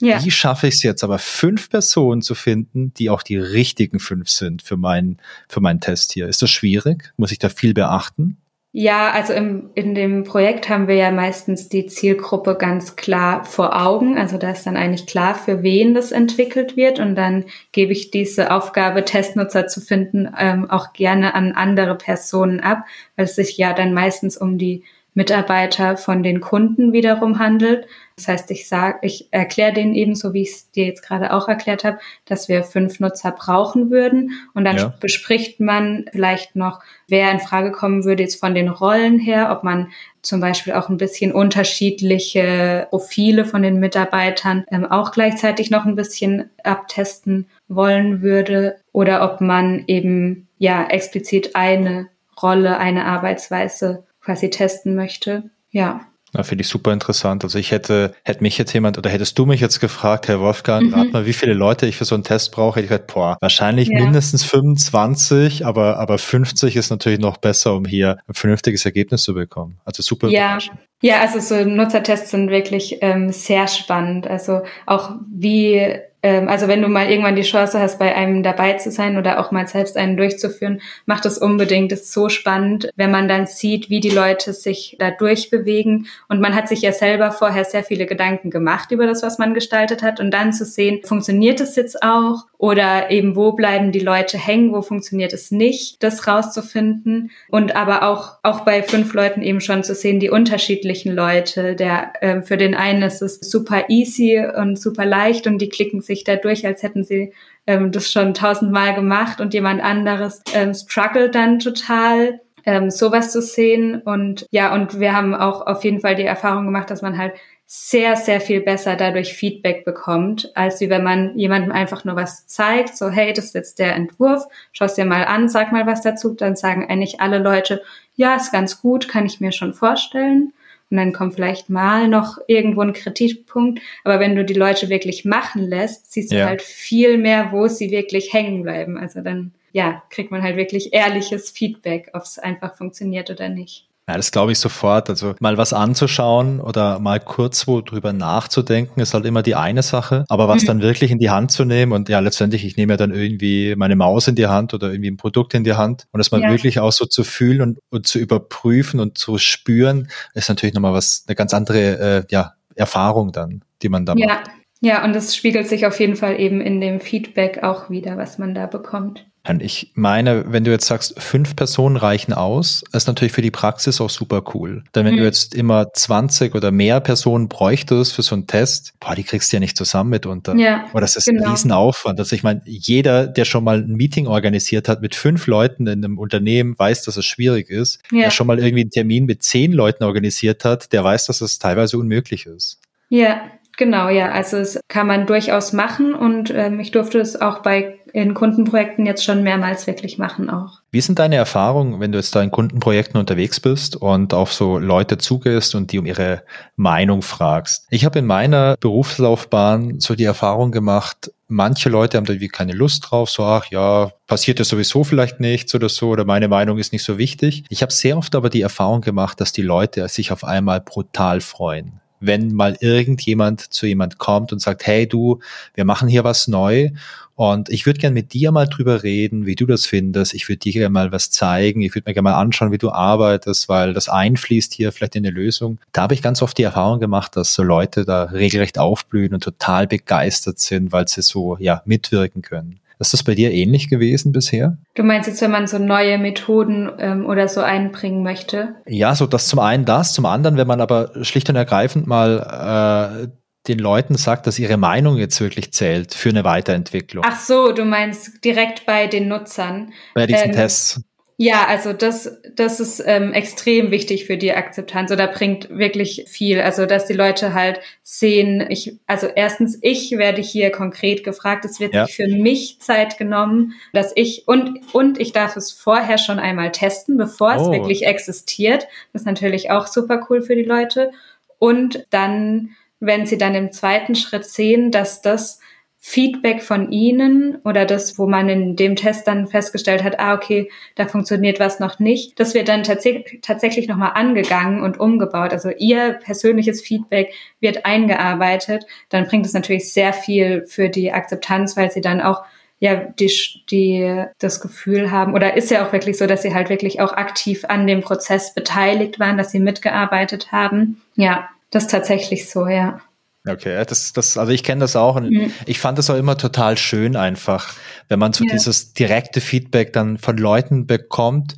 Ja. Wie schaffe ich es jetzt aber, fünf Personen zu finden, die auch die richtigen fünf sind für meinen, für meinen Test hier? Ist das schwierig? Muss ich da viel beachten? Ja, also im, in dem Projekt haben wir ja meistens die Zielgruppe ganz klar vor Augen. Also da ist dann eigentlich klar, für wen das entwickelt wird. Und dann gebe ich diese Aufgabe, Testnutzer zu finden, ähm, auch gerne an andere Personen ab, weil es sich ja dann meistens um die Mitarbeiter von den Kunden wiederum handelt. Das heißt, ich sage, ich erkläre denen eben, so wie ich es dir jetzt gerade auch erklärt habe, dass wir fünf Nutzer brauchen würden. Und dann ja. bespricht man vielleicht noch, wer in Frage kommen würde jetzt von den Rollen her, ob man zum Beispiel auch ein bisschen unterschiedliche Profile von den Mitarbeitern ähm, auch gleichzeitig noch ein bisschen abtesten wollen würde oder ob man eben ja explizit eine Rolle, eine Arbeitsweise quasi testen möchte. Ja. Ja, finde ich super interessant. Also ich hätte, hätte mich jetzt jemand oder hättest du mich jetzt gefragt, Herr Wolfgang, mhm. rat mal, wie viele Leute ich für so einen Test brauche, hätte ich gesagt, boah, wahrscheinlich ja. mindestens 25, aber, aber 50 ist natürlich noch besser, um hier ein vernünftiges Ergebnis zu bekommen. Also super. Ja. Ja, also so Nutzertests sind wirklich ähm, sehr spannend. Also auch wie ähm, also wenn du mal irgendwann die Chance hast, bei einem dabei zu sein oder auch mal selbst einen durchzuführen, macht es unbedingt. Das ist so spannend, wenn man dann sieht, wie die Leute sich da durchbewegen. Und man hat sich ja selber vorher sehr viele Gedanken gemacht über das, was man gestaltet hat. Und dann zu sehen, funktioniert es jetzt auch? Oder eben, wo bleiben die Leute hängen? Wo funktioniert es nicht? Das rauszufinden. Und aber auch, auch bei fünf Leuten eben schon zu sehen, die unterschiedlichen Leute. Der, äh, für den einen ist es super easy und super leicht und die klicken sich dadurch, als hätten sie ähm, das schon tausendmal gemacht und jemand anderes ähm, struggelt dann total ähm, sowas zu sehen. Und ja und wir haben auch auf jeden Fall die Erfahrung gemacht, dass man halt sehr, sehr viel besser dadurch Feedback bekommt, als wie wenn man jemandem einfach nur was zeigt, so hey, das ist jetzt der Entwurf, schau es dir mal an, sag mal was dazu, dann sagen eigentlich alle Leute, ja, ist ganz gut, kann ich mir schon vorstellen und dann kommt vielleicht mal noch irgendwo ein Kritikpunkt. Aber wenn du die Leute wirklich machen lässt, siehst ja. du halt viel mehr, wo sie wirklich hängen bleiben. Also dann, ja, kriegt man halt wirklich ehrliches Feedback, ob es einfach funktioniert oder nicht. Ja, das glaube ich sofort. Also mal was anzuschauen oder mal kurz wo drüber nachzudenken, ist halt immer die eine Sache. Aber was mhm. dann wirklich in die Hand zu nehmen und ja, letztendlich, ich nehme ja dann irgendwie meine Maus in die Hand oder irgendwie ein Produkt in die Hand und das mal ja. wirklich auch so zu fühlen und, und zu überprüfen und zu spüren, ist natürlich nochmal was, eine ganz andere äh, ja, Erfahrung dann, die man da ja. macht. Ja, und das spiegelt sich auf jeden Fall eben in dem Feedback auch wieder, was man da bekommt. Ich meine, wenn du jetzt sagst, fünf Personen reichen aus, ist natürlich für die Praxis auch super cool. Denn wenn mhm. du jetzt immer 20 oder mehr Personen bräuchtest für so einen Test, boah, die kriegst du ja nicht zusammen mitunter. Ja, Oder das ist genau. ein Riesenaufwand. Also ich meine, jeder, der schon mal ein Meeting organisiert hat mit fünf Leuten in einem Unternehmen, weiß, dass es schwierig ist. Ja. Der schon mal irgendwie einen Termin mit zehn Leuten organisiert hat, der weiß, dass es teilweise unmöglich ist. Ja, Genau, ja. Also es kann man durchaus machen und ähm, ich durfte es auch bei in Kundenprojekten jetzt schon mehrmals wirklich machen auch. Wie sind deine Erfahrungen, wenn du jetzt da in Kundenprojekten unterwegs bist und auf so Leute zugehst und die um ihre Meinung fragst? Ich habe in meiner Berufslaufbahn so die Erfahrung gemacht, manche Leute haben da irgendwie keine Lust drauf, so ach ja, passiert ja sowieso vielleicht nichts oder so oder meine Meinung ist nicht so wichtig. Ich habe sehr oft aber die Erfahrung gemacht, dass die Leute sich auf einmal brutal freuen wenn mal irgendjemand zu jemand kommt und sagt, hey du, wir machen hier was neu und ich würde gern mit dir mal drüber reden, wie du das findest. Ich würde dir gerne mal was zeigen. Ich würde mir gerne mal anschauen, wie du arbeitest, weil das einfließt hier vielleicht in eine Lösung. Da habe ich ganz oft die Erfahrung gemacht, dass so Leute da regelrecht aufblühen und total begeistert sind, weil sie so ja mitwirken können. Ist das bei dir ähnlich gewesen bisher? Du meinst jetzt, wenn man so neue Methoden ähm, oder so einbringen möchte? Ja, so das zum einen das, zum anderen, wenn man aber schlicht und ergreifend mal äh, den Leuten sagt, dass ihre Meinung jetzt wirklich zählt für eine Weiterentwicklung. Ach so, du meinst direkt bei den Nutzern. Bei diesen ähm, Tests. Ja, also das, das ist ähm, extrem wichtig für die Akzeptanz oder bringt wirklich viel. Also dass die Leute halt sehen, ich, also erstens, ich werde hier konkret gefragt, es wird ja. sich für mich Zeit genommen, dass ich und und ich darf es vorher schon einmal testen, bevor oh. es wirklich existiert. Das ist natürlich auch super cool für die Leute. Und dann, wenn sie dann im zweiten Schritt sehen, dass das Feedback von Ihnen oder das, wo man in dem Test dann festgestellt hat, ah, okay, da funktioniert was noch nicht, das wird dann tats tatsächlich nochmal angegangen und umgebaut. Also Ihr persönliches Feedback wird eingearbeitet. Dann bringt es natürlich sehr viel für die Akzeptanz, weil Sie dann auch ja, die, die das Gefühl haben, oder ist ja auch wirklich so, dass sie halt wirklich auch aktiv an dem Prozess beteiligt waren, dass sie mitgearbeitet haben. Ja, das ist tatsächlich so, ja. Okay, das, das, also ich kenne das auch und mhm. ich fand das auch immer total schön einfach, wenn man so ja. dieses direkte Feedback dann von Leuten bekommt,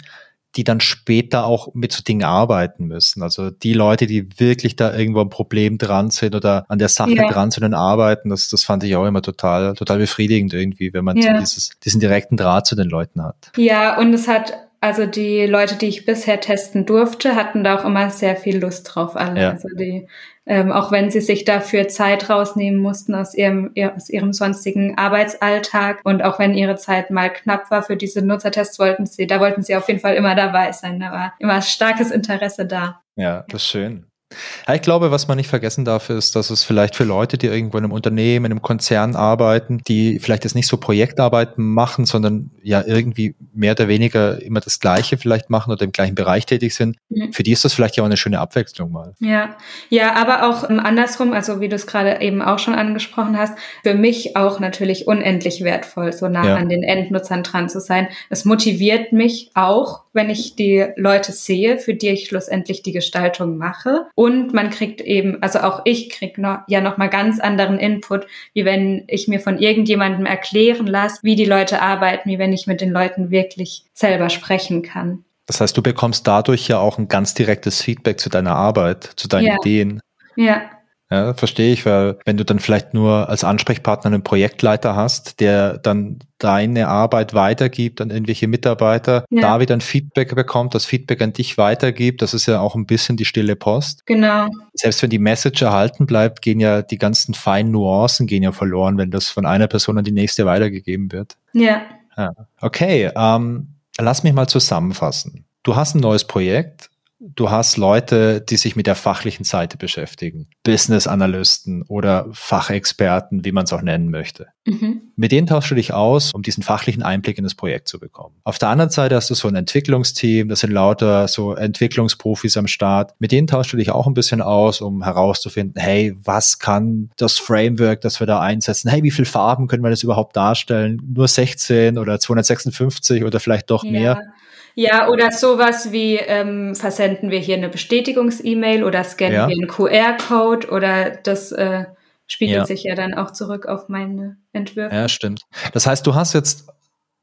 die dann später auch mit so Dingen arbeiten müssen. Also die Leute, die wirklich da irgendwo ein Problem dran sind oder an der Sache ja. dran sind und arbeiten, das, das fand ich auch immer total, total befriedigend irgendwie, wenn man ja. so dieses, diesen direkten Draht zu den Leuten hat. Ja, und es hat also die Leute, die ich bisher testen durfte, hatten da auch immer sehr viel Lust drauf alle. Ja. Also die, ähm, auch wenn sie sich dafür Zeit rausnehmen mussten aus ihrem, aus ihrem sonstigen Arbeitsalltag und auch wenn ihre Zeit mal knapp war für diese Nutzertests, wollten sie, da wollten sie auf jeden Fall immer dabei sein. Da war immer starkes Interesse da. Ja, das ist schön. Ja, ich glaube, was man nicht vergessen darf, ist, dass es vielleicht für Leute, die irgendwo in einem Unternehmen, in einem Konzern arbeiten, die vielleicht jetzt nicht so Projektarbeiten machen, sondern ja irgendwie mehr oder weniger immer das Gleiche vielleicht machen oder im gleichen Bereich tätig sind, mhm. für die ist das vielleicht ja auch eine schöne Abwechslung mal. Ja, ja, aber auch ähm, andersrum, also wie du es gerade eben auch schon angesprochen hast, für mich auch natürlich unendlich wertvoll, so nah ja. an den Endnutzern dran zu sein. Es motiviert mich auch, wenn ich die Leute sehe, für die ich schlussendlich die Gestaltung mache. Und man kriegt eben, also auch ich krieg noch, ja noch mal ganz anderen Input, wie wenn ich mir von irgendjemandem erklären lasse, wie die Leute arbeiten, wie wenn ich mit den Leuten wirklich selber sprechen kann. Das heißt, du bekommst dadurch ja auch ein ganz direktes Feedback zu deiner Arbeit, zu deinen ja. Ideen. Ja. Ja, verstehe ich, weil wenn du dann vielleicht nur als Ansprechpartner einen Projektleiter hast, der dann deine Arbeit weitergibt an irgendwelche Mitarbeiter, ja. da wieder ein Feedback bekommt, das Feedback an dich weitergibt, das ist ja auch ein bisschen die stille Post. Genau. Selbst wenn die Message erhalten bleibt, gehen ja die ganzen feinen Nuancen gehen ja verloren, wenn das von einer Person an die nächste weitergegeben wird. Ja. ja. Okay, ähm, lass mich mal zusammenfassen. Du hast ein neues Projekt, Du hast Leute, die sich mit der fachlichen Seite beschäftigen, Business Analysten oder Fachexperten, wie man es auch nennen möchte. Mhm. Mit denen tauschst du dich aus, um diesen fachlichen Einblick in das Projekt zu bekommen. Auf der anderen Seite hast du so ein Entwicklungsteam, das sind lauter so Entwicklungsprofis am Start. Mit denen tauschst du dich auch ein bisschen aus, um herauszufinden, hey, was kann das Framework, das wir da einsetzen? Hey, wie viele Farben können wir das überhaupt darstellen? Nur 16 oder 256 oder vielleicht doch ja. mehr? Ja, oder sowas wie ähm, versenden wir hier eine Bestätigungs-E-Mail oder scannen ja. wir einen QR-Code oder das äh, spiegelt ja. sich ja dann auch zurück auf meine Entwürfe. Ja, stimmt. Das heißt, du hast jetzt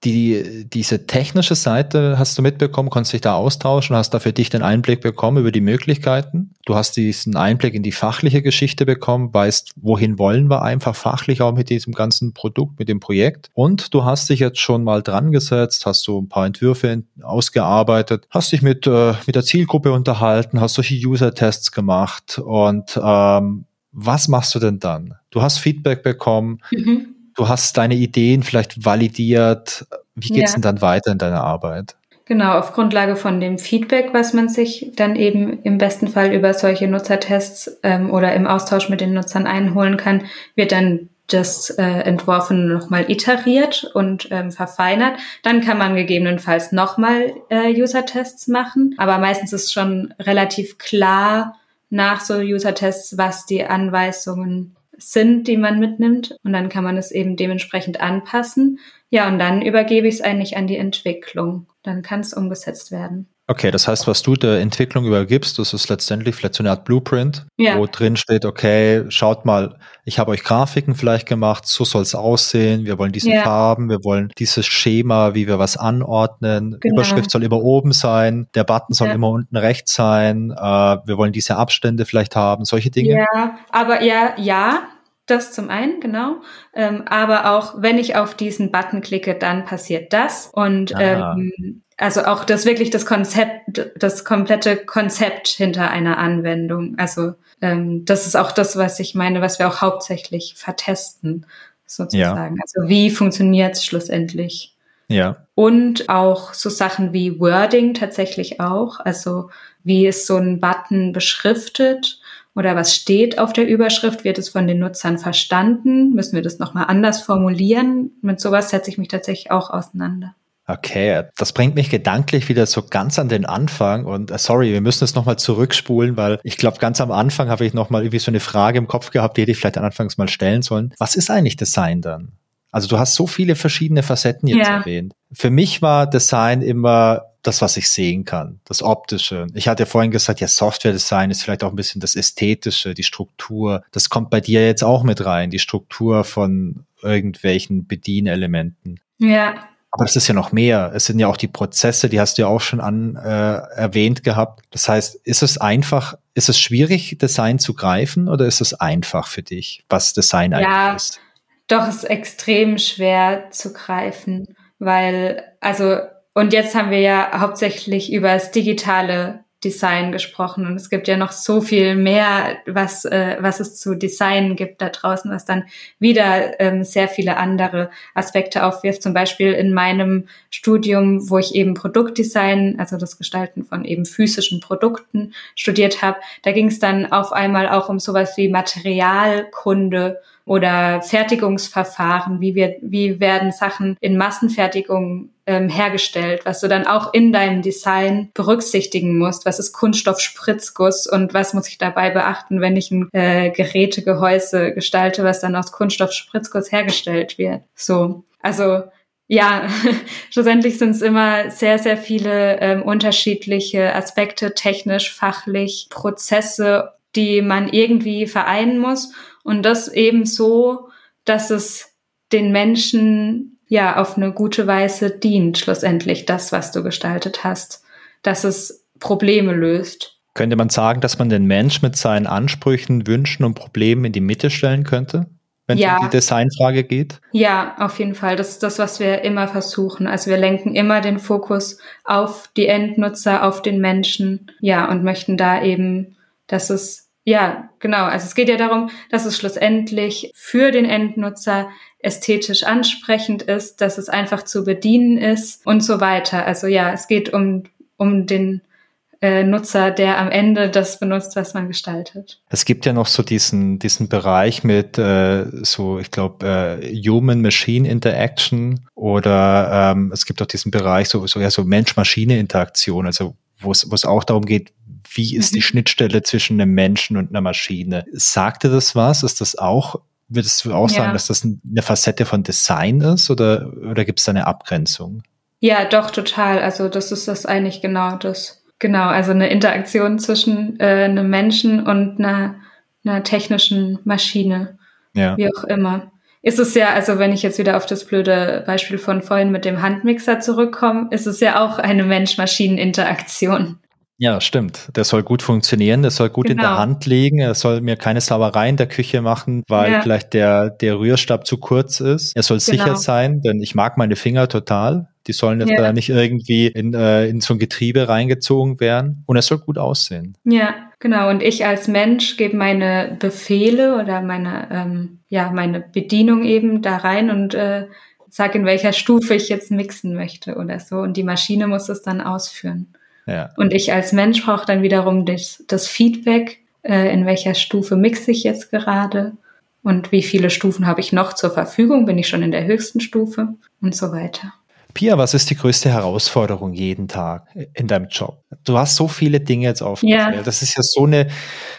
die, diese technische Seite hast du mitbekommen, konntest dich da austauschen, hast da für dich den Einblick bekommen über die Möglichkeiten. Du hast diesen Einblick in die fachliche Geschichte bekommen, weißt, wohin wollen wir einfach fachlich auch mit diesem ganzen Produkt, mit dem Projekt. Und du hast dich jetzt schon mal dran gesetzt, hast so ein paar Entwürfe ausgearbeitet, hast dich mit, äh, mit der Zielgruppe unterhalten, hast solche User-Tests gemacht und ähm, was machst du denn dann? Du hast Feedback bekommen. Mhm du hast deine Ideen vielleicht validiert. Wie geht's ja. denn dann weiter in deiner Arbeit? Genau, auf Grundlage von dem Feedback, was man sich dann eben im besten Fall über solche Nutzertests ähm, oder im Austausch mit den Nutzern einholen kann, wird dann das äh, Entworfene nochmal iteriert und ähm, verfeinert. Dann kann man gegebenenfalls nochmal äh, User-Tests machen, aber meistens ist schon relativ klar nach so User-Tests, was die Anweisungen sind, die man mitnimmt. Und dann kann man es eben dementsprechend anpassen. Ja, und dann übergebe ich es eigentlich an die Entwicklung. Dann kann es umgesetzt werden. Okay, das heißt, was du der Entwicklung übergibst, das ist letztendlich vielleicht so eine Art Blueprint, ja. wo drin steht, okay, schaut mal, ich habe euch Grafiken vielleicht gemacht, so soll es aussehen, wir wollen diese ja. Farben, wir wollen dieses Schema, wie wir was anordnen, genau. Überschrift soll immer oben sein, der Button soll ja. immer unten rechts sein, äh, wir wollen diese Abstände vielleicht haben, solche Dinge. Ja, aber ja, ja, das zum einen, genau. Ähm, aber auch wenn ich auf diesen Button klicke, dann passiert das. Und ah. ähm, also auch das wirklich das Konzept, das komplette Konzept hinter einer Anwendung. Also ähm, das ist auch das, was ich meine, was wir auch hauptsächlich vertesten, sozusagen. Ja. Also wie funktioniert es schlussendlich? Ja. Und auch so Sachen wie Wording tatsächlich auch. Also wie ist so ein Button beschriftet oder was steht auf der Überschrift? Wird es von den Nutzern verstanden? Müssen wir das nochmal anders formulieren? Mit sowas setze ich mich tatsächlich auch auseinander. Okay, das bringt mich gedanklich wieder so ganz an den Anfang und uh, sorry, wir müssen es nochmal zurückspulen, weil ich glaube, ganz am Anfang habe ich nochmal irgendwie so eine Frage im Kopf gehabt, die hätte ich vielleicht anfangs mal stellen sollen. Was ist eigentlich Design dann? Also du hast so viele verschiedene Facetten jetzt ja. erwähnt. Für mich war Design immer das, was ich sehen kann, das Optische. Ich hatte vorhin gesagt, ja, Software-Design ist vielleicht auch ein bisschen das Ästhetische, die Struktur. Das kommt bei dir jetzt auch mit rein, die Struktur von irgendwelchen Bedienelementen. Ja. Aber es ist ja noch mehr. Es sind ja auch die Prozesse, die hast du ja auch schon an äh, erwähnt gehabt. Das heißt, ist es einfach, ist es schwierig, Design zu greifen oder ist es einfach für dich, was Design ja, eigentlich ist? Doch, es ist extrem schwer zu greifen, weil, also, und jetzt haben wir ja hauptsächlich über das Digitale Design gesprochen und es gibt ja noch so viel mehr, was, äh, was es zu Design gibt da draußen, was dann wieder ähm, sehr viele andere Aspekte aufwirft. Zum Beispiel in meinem Studium, wo ich eben Produktdesign, also das Gestalten von eben physischen Produkten studiert habe, da ging es dann auf einmal auch um sowas wie Materialkunde oder Fertigungsverfahren, wie, wir, wie werden Sachen in Massenfertigung ähm, hergestellt, was du dann auch in deinem Design berücksichtigen musst. Was ist Kunststoffspritzguss und was muss ich dabei beachten, wenn ich ein äh, Gerätegehäuse gestalte, was dann aus Kunststoffspritzguss hergestellt wird. So, also ja, schlussendlich sind es immer sehr, sehr viele ähm, unterschiedliche Aspekte, technisch, fachlich, Prozesse, die man irgendwie vereinen muss. Und das eben so, dass es den Menschen ja auf eine gute Weise dient, schlussendlich das, was du gestaltet hast, dass es Probleme löst. Könnte man sagen, dass man den Mensch mit seinen Ansprüchen, Wünschen und Problemen in die Mitte stellen könnte? wenn ja. es um die Designfrage geht? Ja, auf jeden Fall. Das ist das, was wir immer versuchen. Also wir lenken immer den Fokus auf die Endnutzer, auf den Menschen. Ja, und möchten da eben, dass es ja, genau. Also es geht ja darum, dass es schlussendlich für den Endnutzer ästhetisch ansprechend ist, dass es einfach zu bedienen ist und so weiter. Also ja, es geht um, um den äh, Nutzer, der am Ende das benutzt, was man gestaltet. Es gibt ja noch so diesen, diesen Bereich mit äh, so, ich glaube, äh, Human-Machine Interaction oder ähm, es gibt auch diesen Bereich so, so, ja, so Mensch-Maschine-Interaktion, also wo es, wo es auch darum geht, wie ist die mhm. Schnittstelle zwischen einem Menschen und einer Maschine? Sagt dir das was? Ist das auch, würdest du auch sagen, ja. dass das eine Facette von Design ist oder, oder gibt es da eine Abgrenzung? Ja, doch, total. Also das ist das eigentlich genau das. Genau, also eine Interaktion zwischen äh, einem Menschen und einer, einer technischen Maschine. Ja. Wie auch immer. Ist es ja, also wenn ich jetzt wieder auf das blöde Beispiel von vorhin mit dem Handmixer zurückkomme, ist es ja auch eine Mensch-Maschinen-Interaktion. Ja, stimmt. Der soll gut funktionieren, der soll gut genau. in der genau. Hand liegen, er soll mir keine Sauerei in der Küche machen, weil ja. vielleicht der, der Rührstab zu kurz ist. Er soll genau. sicher sein, denn ich mag meine Finger total. Die sollen jetzt ja. da nicht irgendwie in, äh, in so ein Getriebe reingezogen werden. Und er soll gut aussehen. Ja, genau. Und ich als Mensch gebe meine Befehle oder meine, ähm, ja, meine Bedienung eben da rein und äh, sag, in welcher Stufe ich jetzt mixen möchte oder so. Und die Maschine muss es dann ausführen. Ja. Und ich als Mensch brauche dann wiederum das, das Feedback, äh, in welcher Stufe mixe ich jetzt gerade und wie viele Stufen habe ich noch zur Verfügung, bin ich schon in der höchsten Stufe und so weiter. Pia, was ist die größte Herausforderung jeden Tag in deinem Job? Du hast so viele Dinge jetzt aufgezählt. Ja. Das ist ja so eine,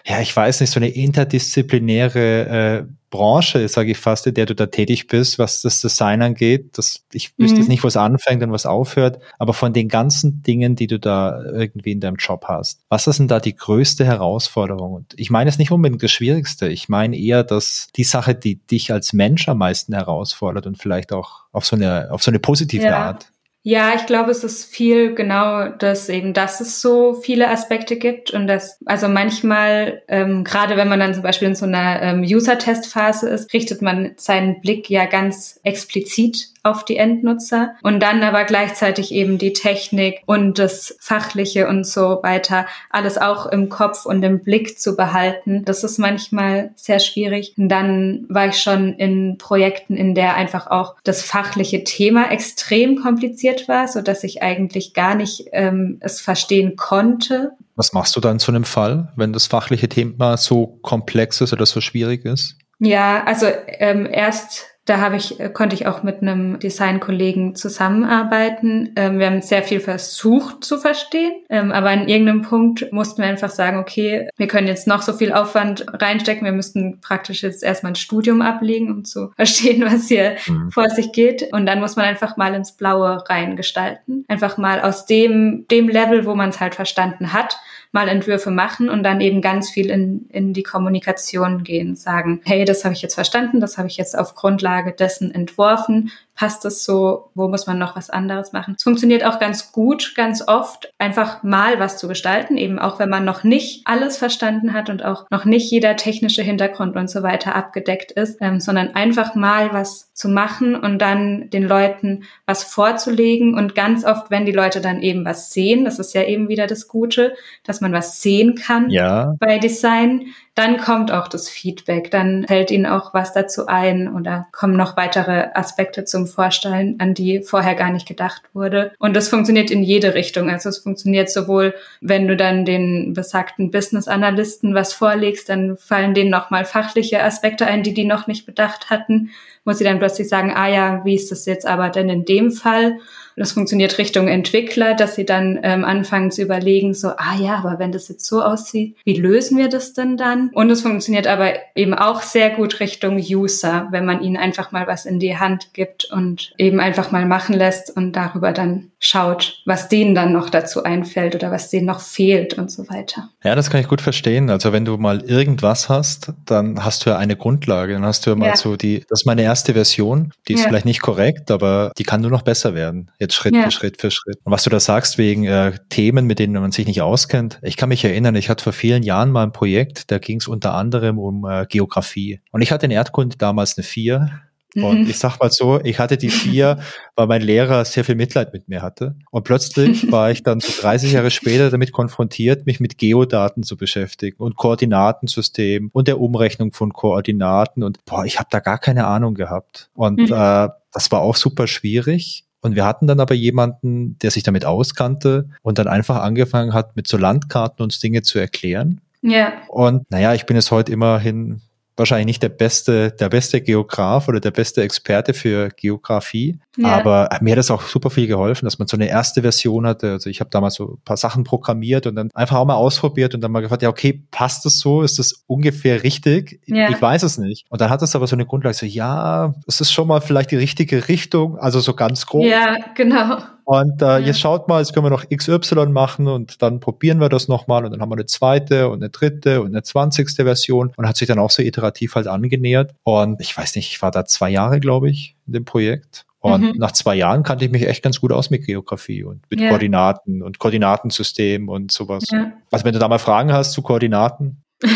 ja, ich weiß nicht, so eine interdisziplinäre äh, Branche, sage ich fast, in der du da tätig bist, was das Design angeht. Das, ich wüsste mhm. jetzt nicht, was anfängt und was aufhört, aber von den ganzen Dingen, die du da irgendwie in deinem Job hast, was ist denn da die größte Herausforderung? Und ich meine es nicht unbedingt das Schwierigste. Ich meine eher, dass die Sache, die dich als Mensch am meisten herausfordert und vielleicht auch auf so eine, auf so eine positive ja. Art. Ja, ich glaube, es ist viel genau das eben, dass es so viele Aspekte gibt und dass, also manchmal, ähm, gerade wenn man dann zum Beispiel in so einer ähm, User-Test-Phase ist, richtet man seinen Blick ja ganz explizit auf die Endnutzer und dann aber gleichzeitig eben die Technik und das Fachliche und so weiter, alles auch im Kopf und im Blick zu behalten. Das ist manchmal sehr schwierig. Und dann war ich schon in Projekten, in der einfach auch das fachliche Thema extrem kompliziert war, so dass ich eigentlich gar nicht ähm, es verstehen konnte. Was machst du dann so einem Fall, wenn das fachliche Thema so komplex ist oder so schwierig ist? Ja, also ähm, erst da habe ich, äh, konnte ich auch mit einem Designkollegen zusammenarbeiten. Ähm, wir haben sehr viel versucht zu verstehen, ähm, aber an irgendeinem Punkt mussten wir einfach sagen, okay, wir können jetzt noch so viel Aufwand reinstecken. Wir müssten praktisch jetzt erstmal ein Studium ablegen, um zu verstehen, was hier mhm. vor sich geht. Und dann muss man einfach mal ins Blaue reingestalten. Einfach mal aus dem, dem Level, wo man es halt verstanden hat, mal Entwürfe machen und dann eben ganz viel in, in die Kommunikation gehen, sagen, hey, das habe ich jetzt verstanden, das habe ich jetzt auf Grundlage dessen entworfen, passt es so, wo muss man noch was anderes machen. Es funktioniert auch ganz gut, ganz oft, einfach mal was zu gestalten, eben auch wenn man noch nicht alles verstanden hat und auch noch nicht jeder technische Hintergrund und so weiter abgedeckt ist, ähm, sondern einfach mal was zu machen und dann den Leuten was vorzulegen und ganz oft, wenn die Leute dann eben was sehen, das ist ja eben wieder das Gute, dass man was sehen kann ja. bei Design, dann kommt auch das Feedback, dann fällt ihnen auch was dazu ein oder kommen noch weitere Aspekte zum Vorstellen, an die vorher gar nicht gedacht wurde. Und das funktioniert in jede Richtung. Also es funktioniert sowohl, wenn du dann den besagten Business Analysten was vorlegst, dann fallen denen nochmal fachliche Aspekte ein, die die noch nicht bedacht hatten, muss sie dann plötzlich sagen, ah ja, wie ist das jetzt aber denn in dem Fall? Das funktioniert Richtung Entwickler, dass sie dann ähm, anfangen zu überlegen, so, ah ja, aber wenn das jetzt so aussieht, wie lösen wir das denn dann? Und es funktioniert aber eben auch sehr gut Richtung User, wenn man ihnen einfach mal was in die Hand gibt und eben einfach mal machen lässt und darüber dann schaut, was denen dann noch dazu einfällt oder was denen noch fehlt und so weiter. Ja, das kann ich gut verstehen. Also wenn du mal irgendwas hast, dann hast du ja eine Grundlage. Dann hast du ja mal ja. so die, das ist meine erste Version, die ist ja. vielleicht nicht korrekt, aber die kann nur noch besser werden. Jetzt Schritt ja. für Schritt für Schritt. Und was du da sagst wegen äh, Themen, mit denen man sich nicht auskennt, ich kann mich erinnern, ich hatte vor vielen Jahren mal ein Projekt, da ging es unter anderem um äh, Geografie. Und ich hatte in Erdkunde damals eine 4 und mhm. ich sag mal so, ich hatte die vier, weil mein Lehrer sehr viel Mitleid mit mir hatte. Und plötzlich war ich dann so 30 Jahre später damit konfrontiert, mich mit Geodaten zu beschäftigen und Koordinatensystem und der Umrechnung von Koordinaten. Und boah, ich habe da gar keine Ahnung gehabt. Und mhm. äh, das war auch super schwierig. Und wir hatten dann aber jemanden, der sich damit auskannte und dann einfach angefangen hat, mit so Landkarten uns Dinge zu erklären. Ja. Und naja, ich bin es heute immerhin wahrscheinlich nicht der beste, der beste Geograf oder der beste Experte für Geografie. Ja. Aber mir hat das auch super viel geholfen, dass man so eine erste Version hatte. Also ich habe damals so ein paar Sachen programmiert und dann einfach auch mal ausprobiert und dann mal gefragt, ja, okay, passt das so? Ist das ungefähr richtig? Ja. Ich weiß es nicht. Und dann hat es aber so eine Grundlage, so, ja, es ist schon mal vielleicht die richtige Richtung, also so ganz grob. Ja, genau. Und äh, ja. jetzt schaut mal, jetzt können wir noch XY machen und dann probieren wir das nochmal und dann haben wir eine zweite und eine dritte und eine zwanzigste Version und hat sich dann auch so iterativ halt angenähert. Und ich weiß nicht, ich war da zwei Jahre, glaube ich, in dem Projekt. Und mhm. nach zwei Jahren kannte ich mich echt ganz gut aus mit Geografie und mit ja. Koordinaten und Koordinatensystem und sowas. Ja. Also wenn du da mal Fragen hast zu Koordinaten.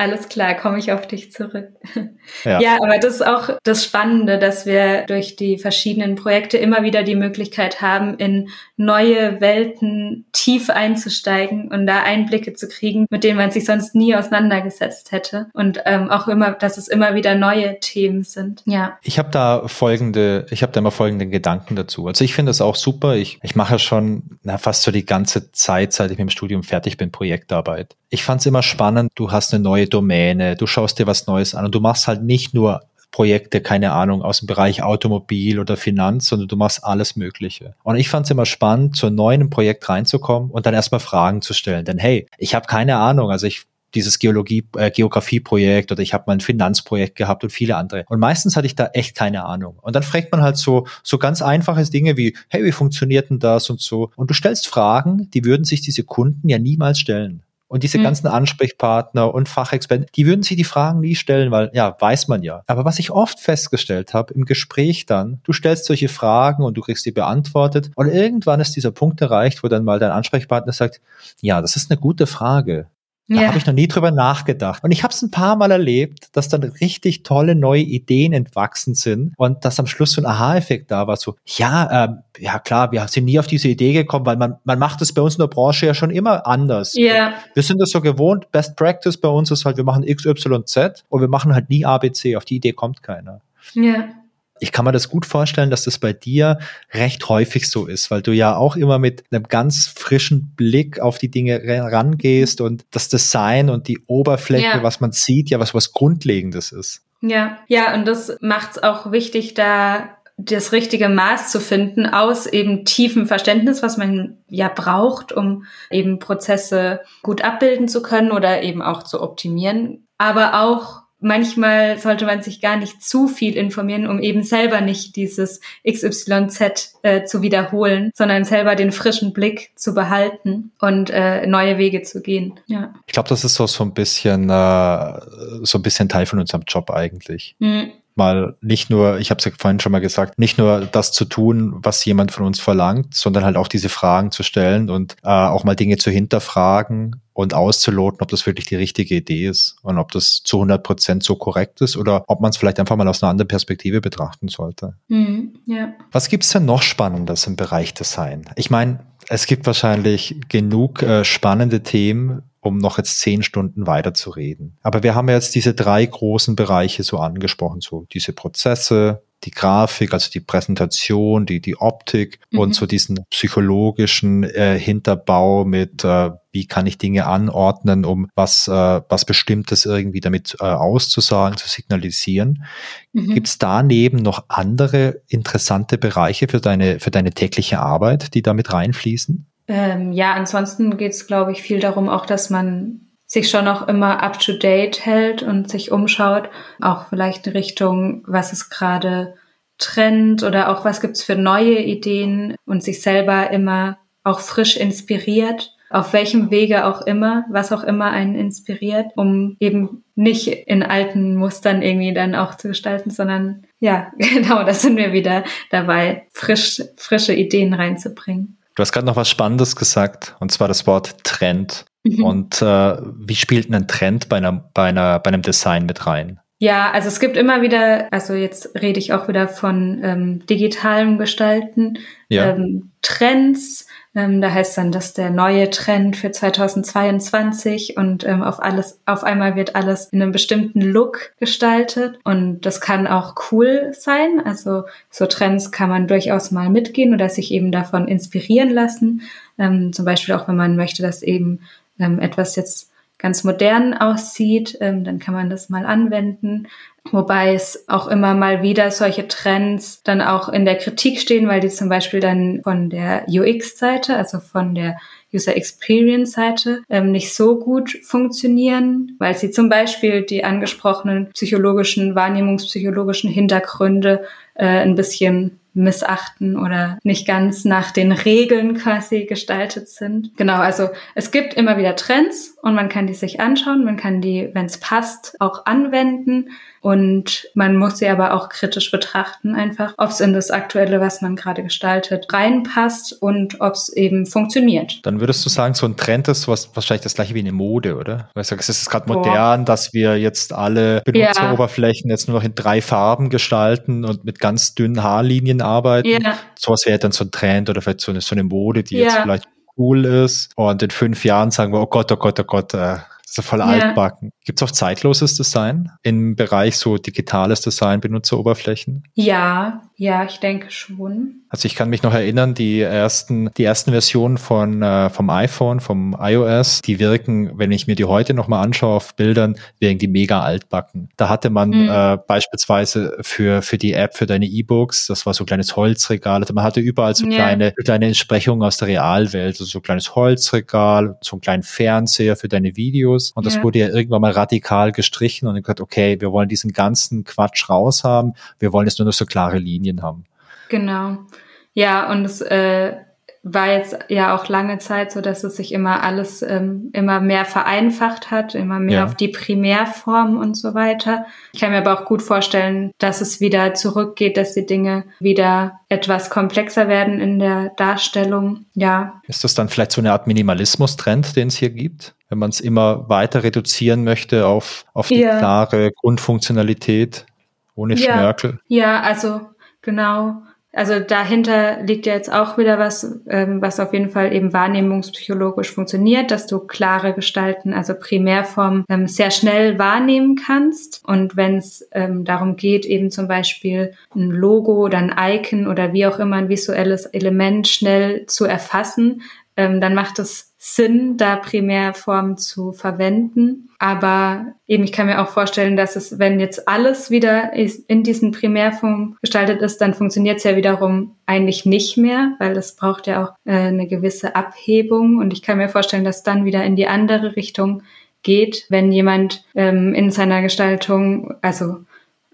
Alles klar, komme ich auf dich zurück. Ja. ja, aber das ist auch das Spannende, dass wir durch die verschiedenen Projekte immer wieder die Möglichkeit haben, in neue Welten tief einzusteigen und da Einblicke zu kriegen, mit denen man sich sonst nie auseinandergesetzt hätte. Und ähm, auch immer, dass es immer wieder neue Themen sind. Ja. Ich habe da folgende, ich habe da immer folgende Gedanken dazu. Also ich finde das auch super. Ich, ich mache schon na, fast so die ganze Zeit, seit ich mit dem Studium fertig bin, Projektarbeit. Ich fand es immer spannend, du hast eine neue Domäne, du schaust dir was Neues an und du machst halt nicht nur Projekte, keine Ahnung, aus dem Bereich Automobil oder Finanz, sondern du machst alles Mögliche. Und ich fand es immer spannend, zu einem neuen Projekt reinzukommen und dann erstmal Fragen zu stellen. Denn hey, ich habe keine Ahnung, also ich dieses Geologie, äh, Geografieprojekt oder ich habe mal ein Finanzprojekt gehabt und viele andere. Und meistens hatte ich da echt keine Ahnung. Und dann fragt man halt so, so ganz einfache Dinge wie, hey, wie funktioniert denn das und so. Und du stellst Fragen, die würden sich diese Kunden ja niemals stellen. Und diese mhm. ganzen Ansprechpartner und Fachexperten, die würden sich die Fragen nie stellen, weil ja, weiß man ja. Aber was ich oft festgestellt habe im Gespräch dann, du stellst solche Fragen und du kriegst die beantwortet und irgendwann ist dieser Punkt erreicht, wo dann mal dein Ansprechpartner sagt, ja, das ist eine gute Frage. Da ja. habe ich noch nie drüber nachgedacht. Und ich habe es ein paar Mal erlebt, dass dann richtig tolle neue Ideen entwachsen sind und dass am Schluss so ein Aha-Effekt da war. So, ja, ähm, ja klar, wir sind nie auf diese Idee gekommen, weil man, man macht das bei uns in der Branche ja schon immer anders. Ja. Wir sind das so gewohnt. Best Practice bei uns ist halt, wir machen X, Y, Z und wir machen halt nie ABC. Auf die Idee kommt keiner. Ja ich kann mir das gut vorstellen, dass das bei dir recht häufig so ist, weil du ja auch immer mit einem ganz frischen Blick auf die Dinge rangehst und das Design und die Oberfläche, ja. was man sieht, ja was was Grundlegendes ist. Ja, ja, und das macht es auch wichtig, da das richtige Maß zu finden aus eben tiefem Verständnis, was man ja braucht, um eben Prozesse gut abbilden zu können oder eben auch zu optimieren, aber auch manchmal sollte man sich gar nicht zu viel informieren, um eben selber nicht dieses XYZ äh, zu wiederholen, sondern selber den frischen Blick zu behalten und äh, neue Wege zu gehen. Ja. Ich glaube, das ist so, so ein bisschen äh, so ein bisschen Teil von unserem Job eigentlich. Mhm mal nicht nur, ich habe es ja vorhin schon mal gesagt, nicht nur das zu tun, was jemand von uns verlangt, sondern halt auch diese Fragen zu stellen und äh, auch mal Dinge zu hinterfragen und auszuloten, ob das wirklich die richtige Idee ist und ob das zu 100 Prozent so korrekt ist oder ob man es vielleicht einfach mal aus einer anderen Perspektive betrachten sollte. Mhm, ja. Was gibt's denn noch Spannendes im Bereich Design? Ich meine, es gibt wahrscheinlich genug äh, spannende Themen, um noch jetzt zehn Stunden weiter zu reden. Aber wir haben ja jetzt diese drei großen Bereiche so angesprochen, so diese Prozesse, die Grafik, also die Präsentation, die, die Optik mhm. und so diesen psychologischen äh, Hinterbau mit, äh, wie kann ich Dinge anordnen, um was, äh, was Bestimmtes irgendwie damit äh, auszusagen, zu signalisieren. Mhm. Gibt es daneben noch andere interessante Bereiche für deine, für deine tägliche Arbeit, die damit reinfließen? Ähm, ja, ansonsten geht es, glaube ich, viel darum auch, dass man sich schon auch immer up to date hält und sich umschaut, auch vielleicht in Richtung, was ist gerade Trend oder auch was gibt's für neue Ideen und sich selber immer auch frisch inspiriert, auf welchem Wege auch immer, was auch immer einen inspiriert, um eben nicht in alten Mustern irgendwie dann auch zu gestalten, sondern ja, genau, da sind wir wieder dabei, frisch, frische Ideen reinzubringen. Du hast gerade noch was Spannendes gesagt, und zwar das Wort Trend. Mhm. Und äh, wie spielt ein Trend bei, einer, bei, einer, bei einem Design mit rein? Ja, also es gibt immer wieder, also jetzt rede ich auch wieder von ähm, digitalem Gestalten, ja. ähm, Trends, ähm, da heißt dann, dass der neue Trend für 2022 und ähm, auf alles, auf einmal wird alles in einem bestimmten Look gestaltet und das kann auch cool sein. Also so Trends kann man durchaus mal mitgehen oder sich eben davon inspirieren lassen. Ähm, zum Beispiel auch, wenn man möchte, dass eben ähm, etwas jetzt ganz modern aussieht, ähm, dann kann man das mal anwenden. Wobei es auch immer mal wieder solche Trends dann auch in der Kritik stehen, weil die zum Beispiel dann von der UX-Seite, also von der User Experience Seite ähm, nicht so gut funktionieren, weil sie zum Beispiel die angesprochenen psychologischen, wahrnehmungspsychologischen Hintergründe äh, ein bisschen missachten oder nicht ganz nach den Regeln quasi gestaltet sind. Genau, also es gibt immer wieder Trends und man kann die sich anschauen, man kann die, wenn es passt, auch anwenden und man muss sie aber auch kritisch betrachten, einfach, ob es in das Aktuelle, was man gerade gestaltet, reinpasst und ob es eben funktioniert. Dann würdest du sagen, so ein Trend ist was, wahrscheinlich das gleiche wie eine Mode, oder? Weil du sagst, es ist gerade modern, dass wir jetzt alle Benutzeroberflächen ja. jetzt nur noch in drei Farben gestalten und mit ganz dünnen Haarlinien arbeiten. Ja. Sowas wäre dann so ein Trend oder vielleicht so eine, so eine Mode, die ja. jetzt vielleicht cool ist. Und in fünf Jahren sagen wir, oh Gott, oh Gott, oh Gott, äh, so voll ja. altbacken. Gibt es auch zeitloses Design im Bereich so digitales Design, Benutzeroberflächen? Ja, ja, ich denke schon. Also ich kann mich noch erinnern, die ersten, die ersten Versionen von, äh, vom iPhone, vom iOS, die wirken, wenn ich mir die heute nochmal anschaue auf Bildern, wirken die mega altbacken. Da hatte man mhm. äh, beispielsweise für, für die App, für deine E-Books, das war so ein kleines Holzregal. Also man hatte überall so yeah. kleine, kleine Entsprechungen aus der Realwelt, also so ein kleines Holzregal, so einen kleinen Fernseher für deine Videos. Und das yeah. wurde ja irgendwann mal radikal gestrichen und gesagt, okay, wir wollen diesen ganzen Quatsch raushaben, wir wollen jetzt nur noch so klare Linien haben. Genau. Ja, und es äh, war jetzt ja auch lange Zeit so, dass es sich immer alles ähm, immer mehr vereinfacht hat, immer mehr ja. auf die Primärform und so weiter. Ich kann mir aber auch gut vorstellen, dass es wieder zurückgeht, dass die Dinge wieder etwas komplexer werden in der Darstellung. Ja. Ist das dann vielleicht so eine Art Minimalismus-Trend, den es hier gibt? Wenn man es immer weiter reduzieren möchte auf, auf die ja. klare Grundfunktionalität ohne ja. Schnörkel? Ja, also genau. Also dahinter liegt ja jetzt auch wieder was, ähm, was auf jeden Fall eben wahrnehmungspsychologisch funktioniert, dass du klare Gestalten, also Primärformen, ähm, sehr schnell wahrnehmen kannst. Und wenn es ähm, darum geht, eben zum Beispiel ein Logo oder ein Icon oder wie auch immer ein visuelles Element schnell zu erfassen, ähm, dann macht es Sinn, da Primärformen zu verwenden. Aber eben, ich kann mir auch vorstellen, dass es, wenn jetzt alles wieder in diesen Primärformen gestaltet ist, dann funktioniert es ja wiederum eigentlich nicht mehr, weil es braucht ja auch äh, eine gewisse Abhebung. Und ich kann mir vorstellen, dass dann wieder in die andere Richtung geht, wenn jemand ähm, in seiner Gestaltung, also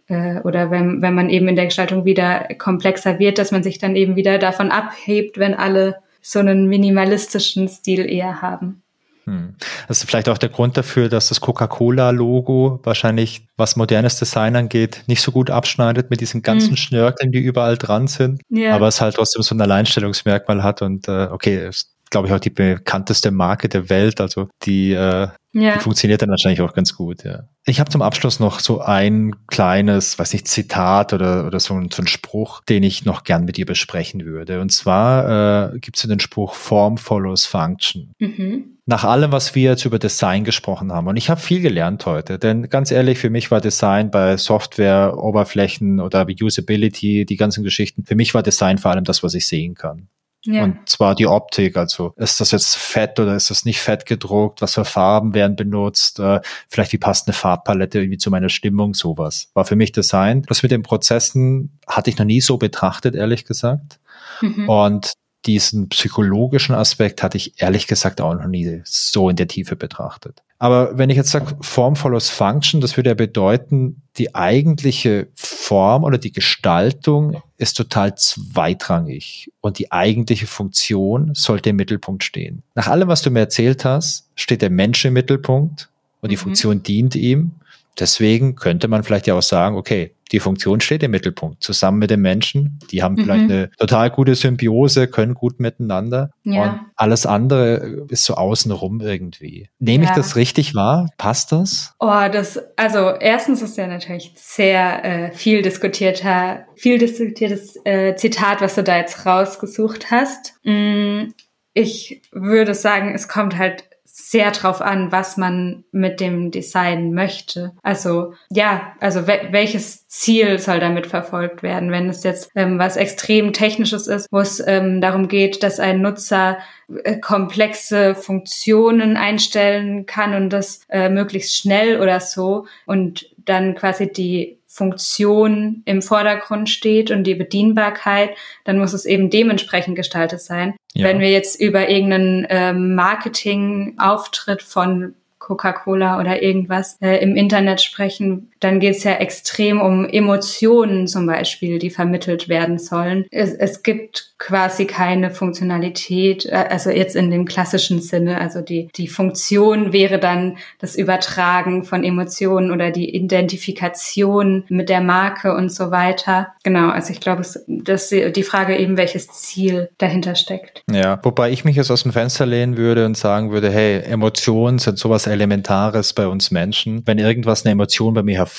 äh, oder wenn, wenn man eben in der Gestaltung wieder komplexer wird, dass man sich dann eben wieder davon abhebt, wenn alle so einen minimalistischen Stil eher haben. Hm. Das ist vielleicht auch der Grund dafür, dass das Coca-Cola-Logo wahrscheinlich, was modernes Design angeht, nicht so gut abschneidet mit diesen ganzen hm. Schnörkeln, die überall dran sind. Ja. Aber es halt trotzdem so ein Alleinstellungsmerkmal hat und äh, okay, ist, glaube ich, auch die bekannteste Marke der Welt. Also die äh, ja. Die funktioniert dann wahrscheinlich auch ganz gut, ja. Ich habe zum Abschluss noch so ein kleines, weiß nicht, Zitat oder, oder so, ein, so ein Spruch, den ich noch gern mit dir besprechen würde. Und zwar äh, gibt es den Spruch Form follows Function. Mhm. Nach allem, was wir jetzt über Design gesprochen haben. Und ich habe viel gelernt heute, denn ganz ehrlich, für mich war Design bei Software, Oberflächen oder Usability, die ganzen Geschichten, für mich war Design vor allem das, was ich sehen kann. Ja. Und zwar die Optik. Also ist das jetzt fett oder ist das nicht fett gedruckt? Was für Farben werden benutzt? Äh, vielleicht wie passt eine Farbpalette irgendwie zu meiner Stimmung? Sowas. War für mich Design. Das mit den Prozessen hatte ich noch nie so betrachtet, ehrlich gesagt. Mhm. Und diesen psychologischen Aspekt hatte ich ehrlich gesagt auch noch nie so in der Tiefe betrachtet. Aber wenn ich jetzt sage Form follows Function, das würde ja bedeuten, die eigentliche Form oder die Gestaltung ist total zweitrangig und die eigentliche Funktion sollte im Mittelpunkt stehen. Nach allem, was du mir erzählt hast, steht der Mensch im Mittelpunkt und die mhm. Funktion dient ihm. Deswegen könnte man vielleicht ja auch sagen, okay, die Funktion steht im Mittelpunkt, zusammen mit den Menschen. Die haben mhm. vielleicht eine total gute Symbiose, können gut miteinander. Ja. Und alles andere ist so außenrum irgendwie. Nehme ja. ich das richtig wahr? Passt das? Oh, das, also erstens ist ja natürlich sehr äh, viel diskutierter, viel diskutiertes äh, Zitat, was du da jetzt rausgesucht hast. Mm, ich würde sagen, es kommt halt sehr drauf an, was man mit dem Design möchte. Also ja, also we welches Ziel soll damit verfolgt werden? Wenn es jetzt ähm, was extrem Technisches ist, wo es ähm, darum geht, dass ein Nutzer äh, komplexe Funktionen einstellen kann und das äh, möglichst schnell oder so und dann quasi die Funktion im Vordergrund steht und die Bedienbarkeit, dann muss es eben dementsprechend gestaltet sein. Ja. Wenn wir jetzt über irgendeinen ähm, Marketing-Auftritt von Coca-Cola oder irgendwas äh, im Internet sprechen, dann geht es ja extrem um Emotionen zum Beispiel, die vermittelt werden sollen. Es, es gibt quasi keine Funktionalität, äh, also jetzt in dem klassischen Sinne. Also die, die Funktion wäre dann das Übertragen von Emotionen oder die Identifikation mit der Marke und so weiter. Genau, also ich glaube, dass die Frage eben, welches Ziel dahinter steckt. Ja, wobei ich mich jetzt aus dem Fenster lehnen würde und sagen würde, hey, Emotionen sind sowas Elementares bei uns Menschen. Wenn irgendwas eine Emotion bei mir hervorruft,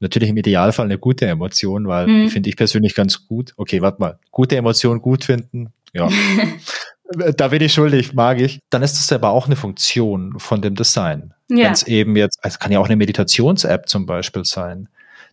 natürlich im Idealfall eine gute Emotion, weil mhm. die finde ich persönlich ganz gut. Okay, warte mal. Gute Emotion gut finden, ja. da bin ich schuldig, mag ich. Dann ist das aber auch eine Funktion von dem Design. Ja. Wenn es eben jetzt, also kann ja auch eine Meditations-App zum Beispiel sein.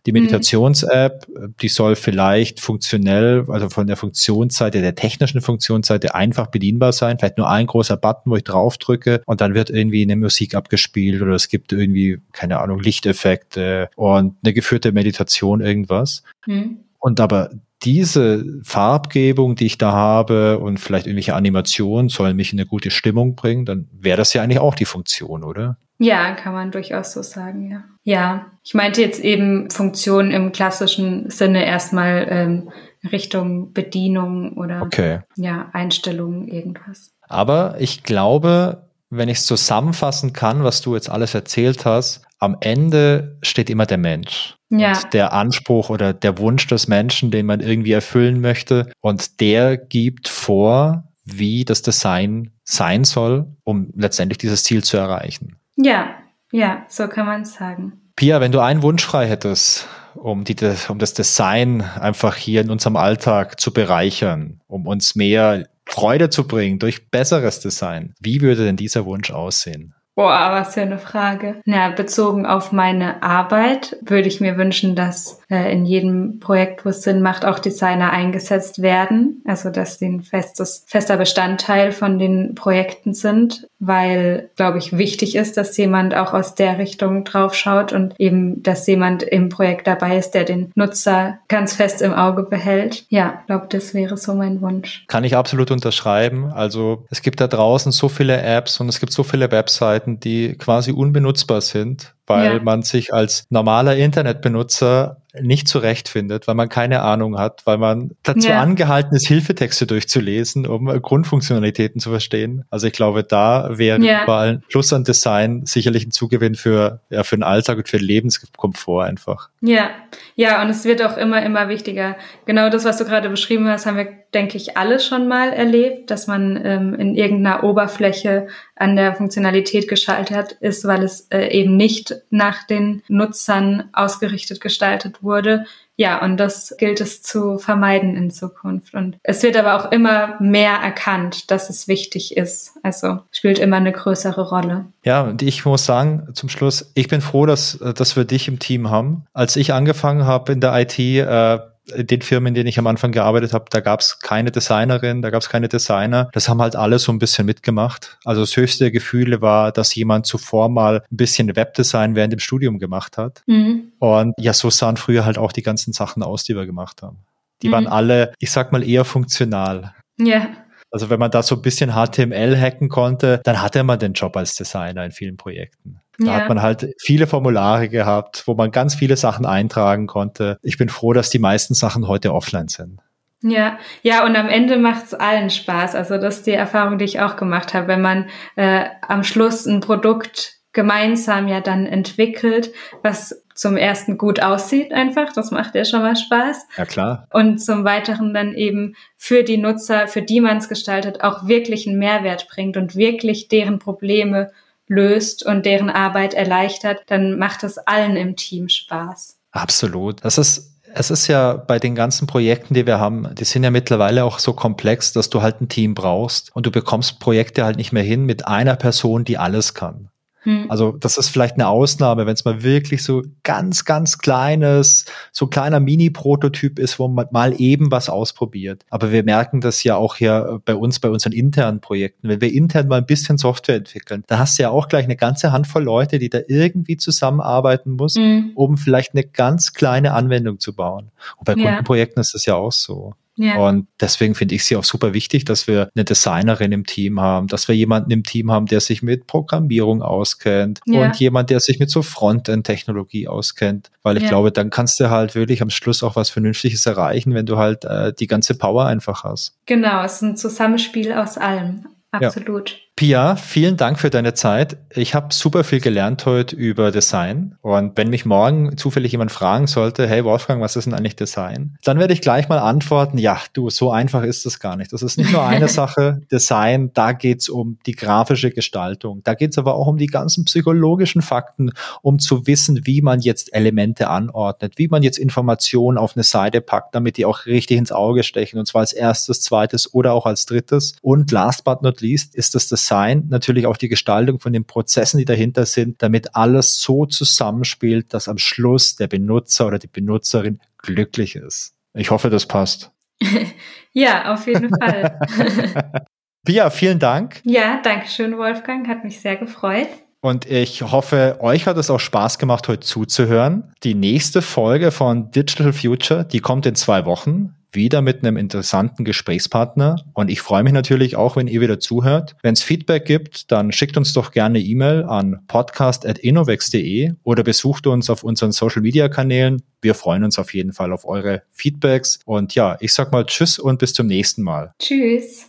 Die mhm. Meditations-App, die soll vielleicht funktionell, also von der Funktionsseite, der technischen Funktionsseite einfach bedienbar sein. Vielleicht nur ein großer Button, wo ich drauf drücke und dann wird irgendwie eine Musik abgespielt oder es gibt irgendwie, keine Ahnung, Lichteffekte und eine geführte Meditation, irgendwas. Mhm. Und aber diese Farbgebung, die ich da habe und vielleicht irgendwelche Animationen sollen mich in eine gute Stimmung bringen, dann wäre das ja eigentlich auch die Funktion, oder? Ja, kann man durchaus so sagen, ja. Ja, ich meinte jetzt eben Funktion im klassischen Sinne erstmal ähm, Richtung Bedienung oder okay. ja, Einstellungen, irgendwas. Aber ich glaube, wenn ich es zusammenfassen kann, was du jetzt alles erzählt hast, am Ende steht immer der Mensch. Ja. Und der Anspruch oder der Wunsch des Menschen, den man irgendwie erfüllen möchte. Und der gibt vor, wie das Design sein soll, um letztendlich dieses Ziel zu erreichen. Ja, ja, so kann man es sagen. Pia, wenn du einen Wunsch frei hättest, um, die, um das Design einfach hier in unserem Alltag zu bereichern, um uns mehr Freude zu bringen durch besseres Design, wie würde denn dieser Wunsch aussehen? Boah, was für eine Frage. Na, bezogen auf meine Arbeit würde ich mir wünschen, dass in jedem Projekt, wo es Sinn macht, auch Designer eingesetzt werden. Also, dass sie ein festes, fester Bestandteil von den Projekten sind, weil, glaube ich, wichtig ist, dass jemand auch aus der Richtung draufschaut und eben, dass jemand im Projekt dabei ist, der den Nutzer ganz fest im Auge behält. Ja, glaube, das wäre so mein Wunsch. Kann ich absolut unterschreiben. Also, es gibt da draußen so viele Apps und es gibt so viele Webseiten, die quasi unbenutzbar sind, weil ja. man sich als normaler Internetbenutzer nicht zurechtfindet, weil man keine Ahnung hat, weil man dazu ja. angehalten ist, Hilfetexte durchzulesen, um Grundfunktionalitäten zu verstehen. Also ich glaube, da wäre ja. überall Plus an Design sicherlich ein Zugewinn für, ja, für den Alltag und für den Lebenskomfort einfach. Ja, ja, und es wird auch immer, immer wichtiger. Genau das, was du gerade beschrieben hast, haben wir, denke ich, alle schon mal erlebt, dass man ähm, in irgendeiner Oberfläche an der Funktionalität geschaltet ist, weil es äh, eben nicht nach den Nutzern ausgerichtet gestaltet wurde. Ja, und das gilt es zu vermeiden in Zukunft. Und es wird aber auch immer mehr erkannt, dass es wichtig ist. Also spielt immer eine größere Rolle. Ja, und ich muss sagen, zum Schluss, ich bin froh, dass, dass wir dich im Team haben. Als ich angefangen habe in der IT, äh, den Firmen, in denen ich am Anfang gearbeitet habe, da gab es keine Designerin, da gab es keine Designer. Das haben halt alle so ein bisschen mitgemacht. Also das höchste Gefühle war, dass jemand zuvor mal ein bisschen Webdesign während dem Studium gemacht hat. Mhm. Und ja, so sahen früher halt auch die ganzen Sachen aus, die wir gemacht haben. Die mhm. waren alle, ich sag mal, eher funktional. Ja. Also wenn man da so ein bisschen HTML hacken konnte, dann hatte man den Job als Designer in vielen Projekten. Da ja. hat man halt viele Formulare gehabt, wo man ganz viele Sachen eintragen konnte. Ich bin froh, dass die meisten Sachen heute offline sind. Ja, ja, und am Ende macht es allen Spaß. Also das ist die Erfahrung, die ich auch gemacht habe, wenn man äh, am Schluss ein Produkt gemeinsam ja dann entwickelt, was zum ersten gut aussieht einfach, das macht ja schon mal Spaß. Ja klar. Und zum weiteren dann eben für die Nutzer, für die man es gestaltet, auch wirklich einen Mehrwert bringt und wirklich deren Probleme löst und deren Arbeit erleichtert, dann macht es allen im Team Spaß. Absolut. Das ist es ist ja bei den ganzen Projekten, die wir haben, die sind ja mittlerweile auch so komplex, dass du halt ein Team brauchst und du bekommst Projekte halt nicht mehr hin mit einer Person, die alles kann. Hm. Also das ist vielleicht eine Ausnahme, wenn es mal wirklich so ganz, ganz kleines, so kleiner Mini-Prototyp ist, wo man mal eben was ausprobiert. Aber wir merken das ja auch hier bei uns, bei unseren internen Projekten. Wenn wir intern mal ein bisschen Software entwickeln, da hast du ja auch gleich eine ganze Handvoll Leute, die da irgendwie zusammenarbeiten muss, hm. um vielleicht eine ganz kleine Anwendung zu bauen. Und bei ja. Kundenprojekten ist das ja auch so. Ja. Und deswegen finde ich sie auch super wichtig, dass wir eine Designerin im Team haben, dass wir jemanden im Team haben, der sich mit Programmierung auskennt ja. und jemand, der sich mit so Frontend-Technologie auskennt. Weil ich ja. glaube, dann kannst du halt wirklich am Schluss auch was Vernünftiges erreichen, wenn du halt äh, die ganze Power einfach hast. Genau, es ist ein Zusammenspiel aus allem. Absolut. Pia, vielen Dank für deine Zeit. Ich habe super viel gelernt heute über Design. Und wenn mich morgen zufällig jemand fragen sollte, hey Wolfgang, was ist denn eigentlich Design? Dann werde ich gleich mal antworten, ja, du, so einfach ist das gar nicht. Das ist nicht nur eine Sache, Design, da geht's um die grafische Gestaltung. Da geht's aber auch um die ganzen psychologischen Fakten, um zu wissen, wie man jetzt Elemente anordnet, wie man jetzt Informationen auf eine Seite packt, damit die auch richtig ins Auge stechen. Und zwar als erstes, zweites oder auch als drittes. Und last but not least ist das Design natürlich auch die Gestaltung von den Prozessen, die dahinter sind, damit alles so zusammenspielt, dass am Schluss der Benutzer oder die Benutzerin glücklich ist. Ich hoffe, das passt. ja, auf jeden Fall. Pia, vielen Dank. Ja, danke schön, Wolfgang. Hat mich sehr gefreut. Und ich hoffe, euch hat es auch Spaß gemacht, heute zuzuhören. Die nächste Folge von Digital Future, die kommt in zwei Wochen wieder mit einem interessanten Gesprächspartner. Und ich freue mich natürlich auch, wenn ihr wieder zuhört. Wenn es Feedback gibt, dann schickt uns doch gerne E-Mail an podcast.innovex.de oder besucht uns auf unseren Social Media Kanälen. Wir freuen uns auf jeden Fall auf eure Feedbacks. Und ja, ich sag mal Tschüss und bis zum nächsten Mal. Tschüss.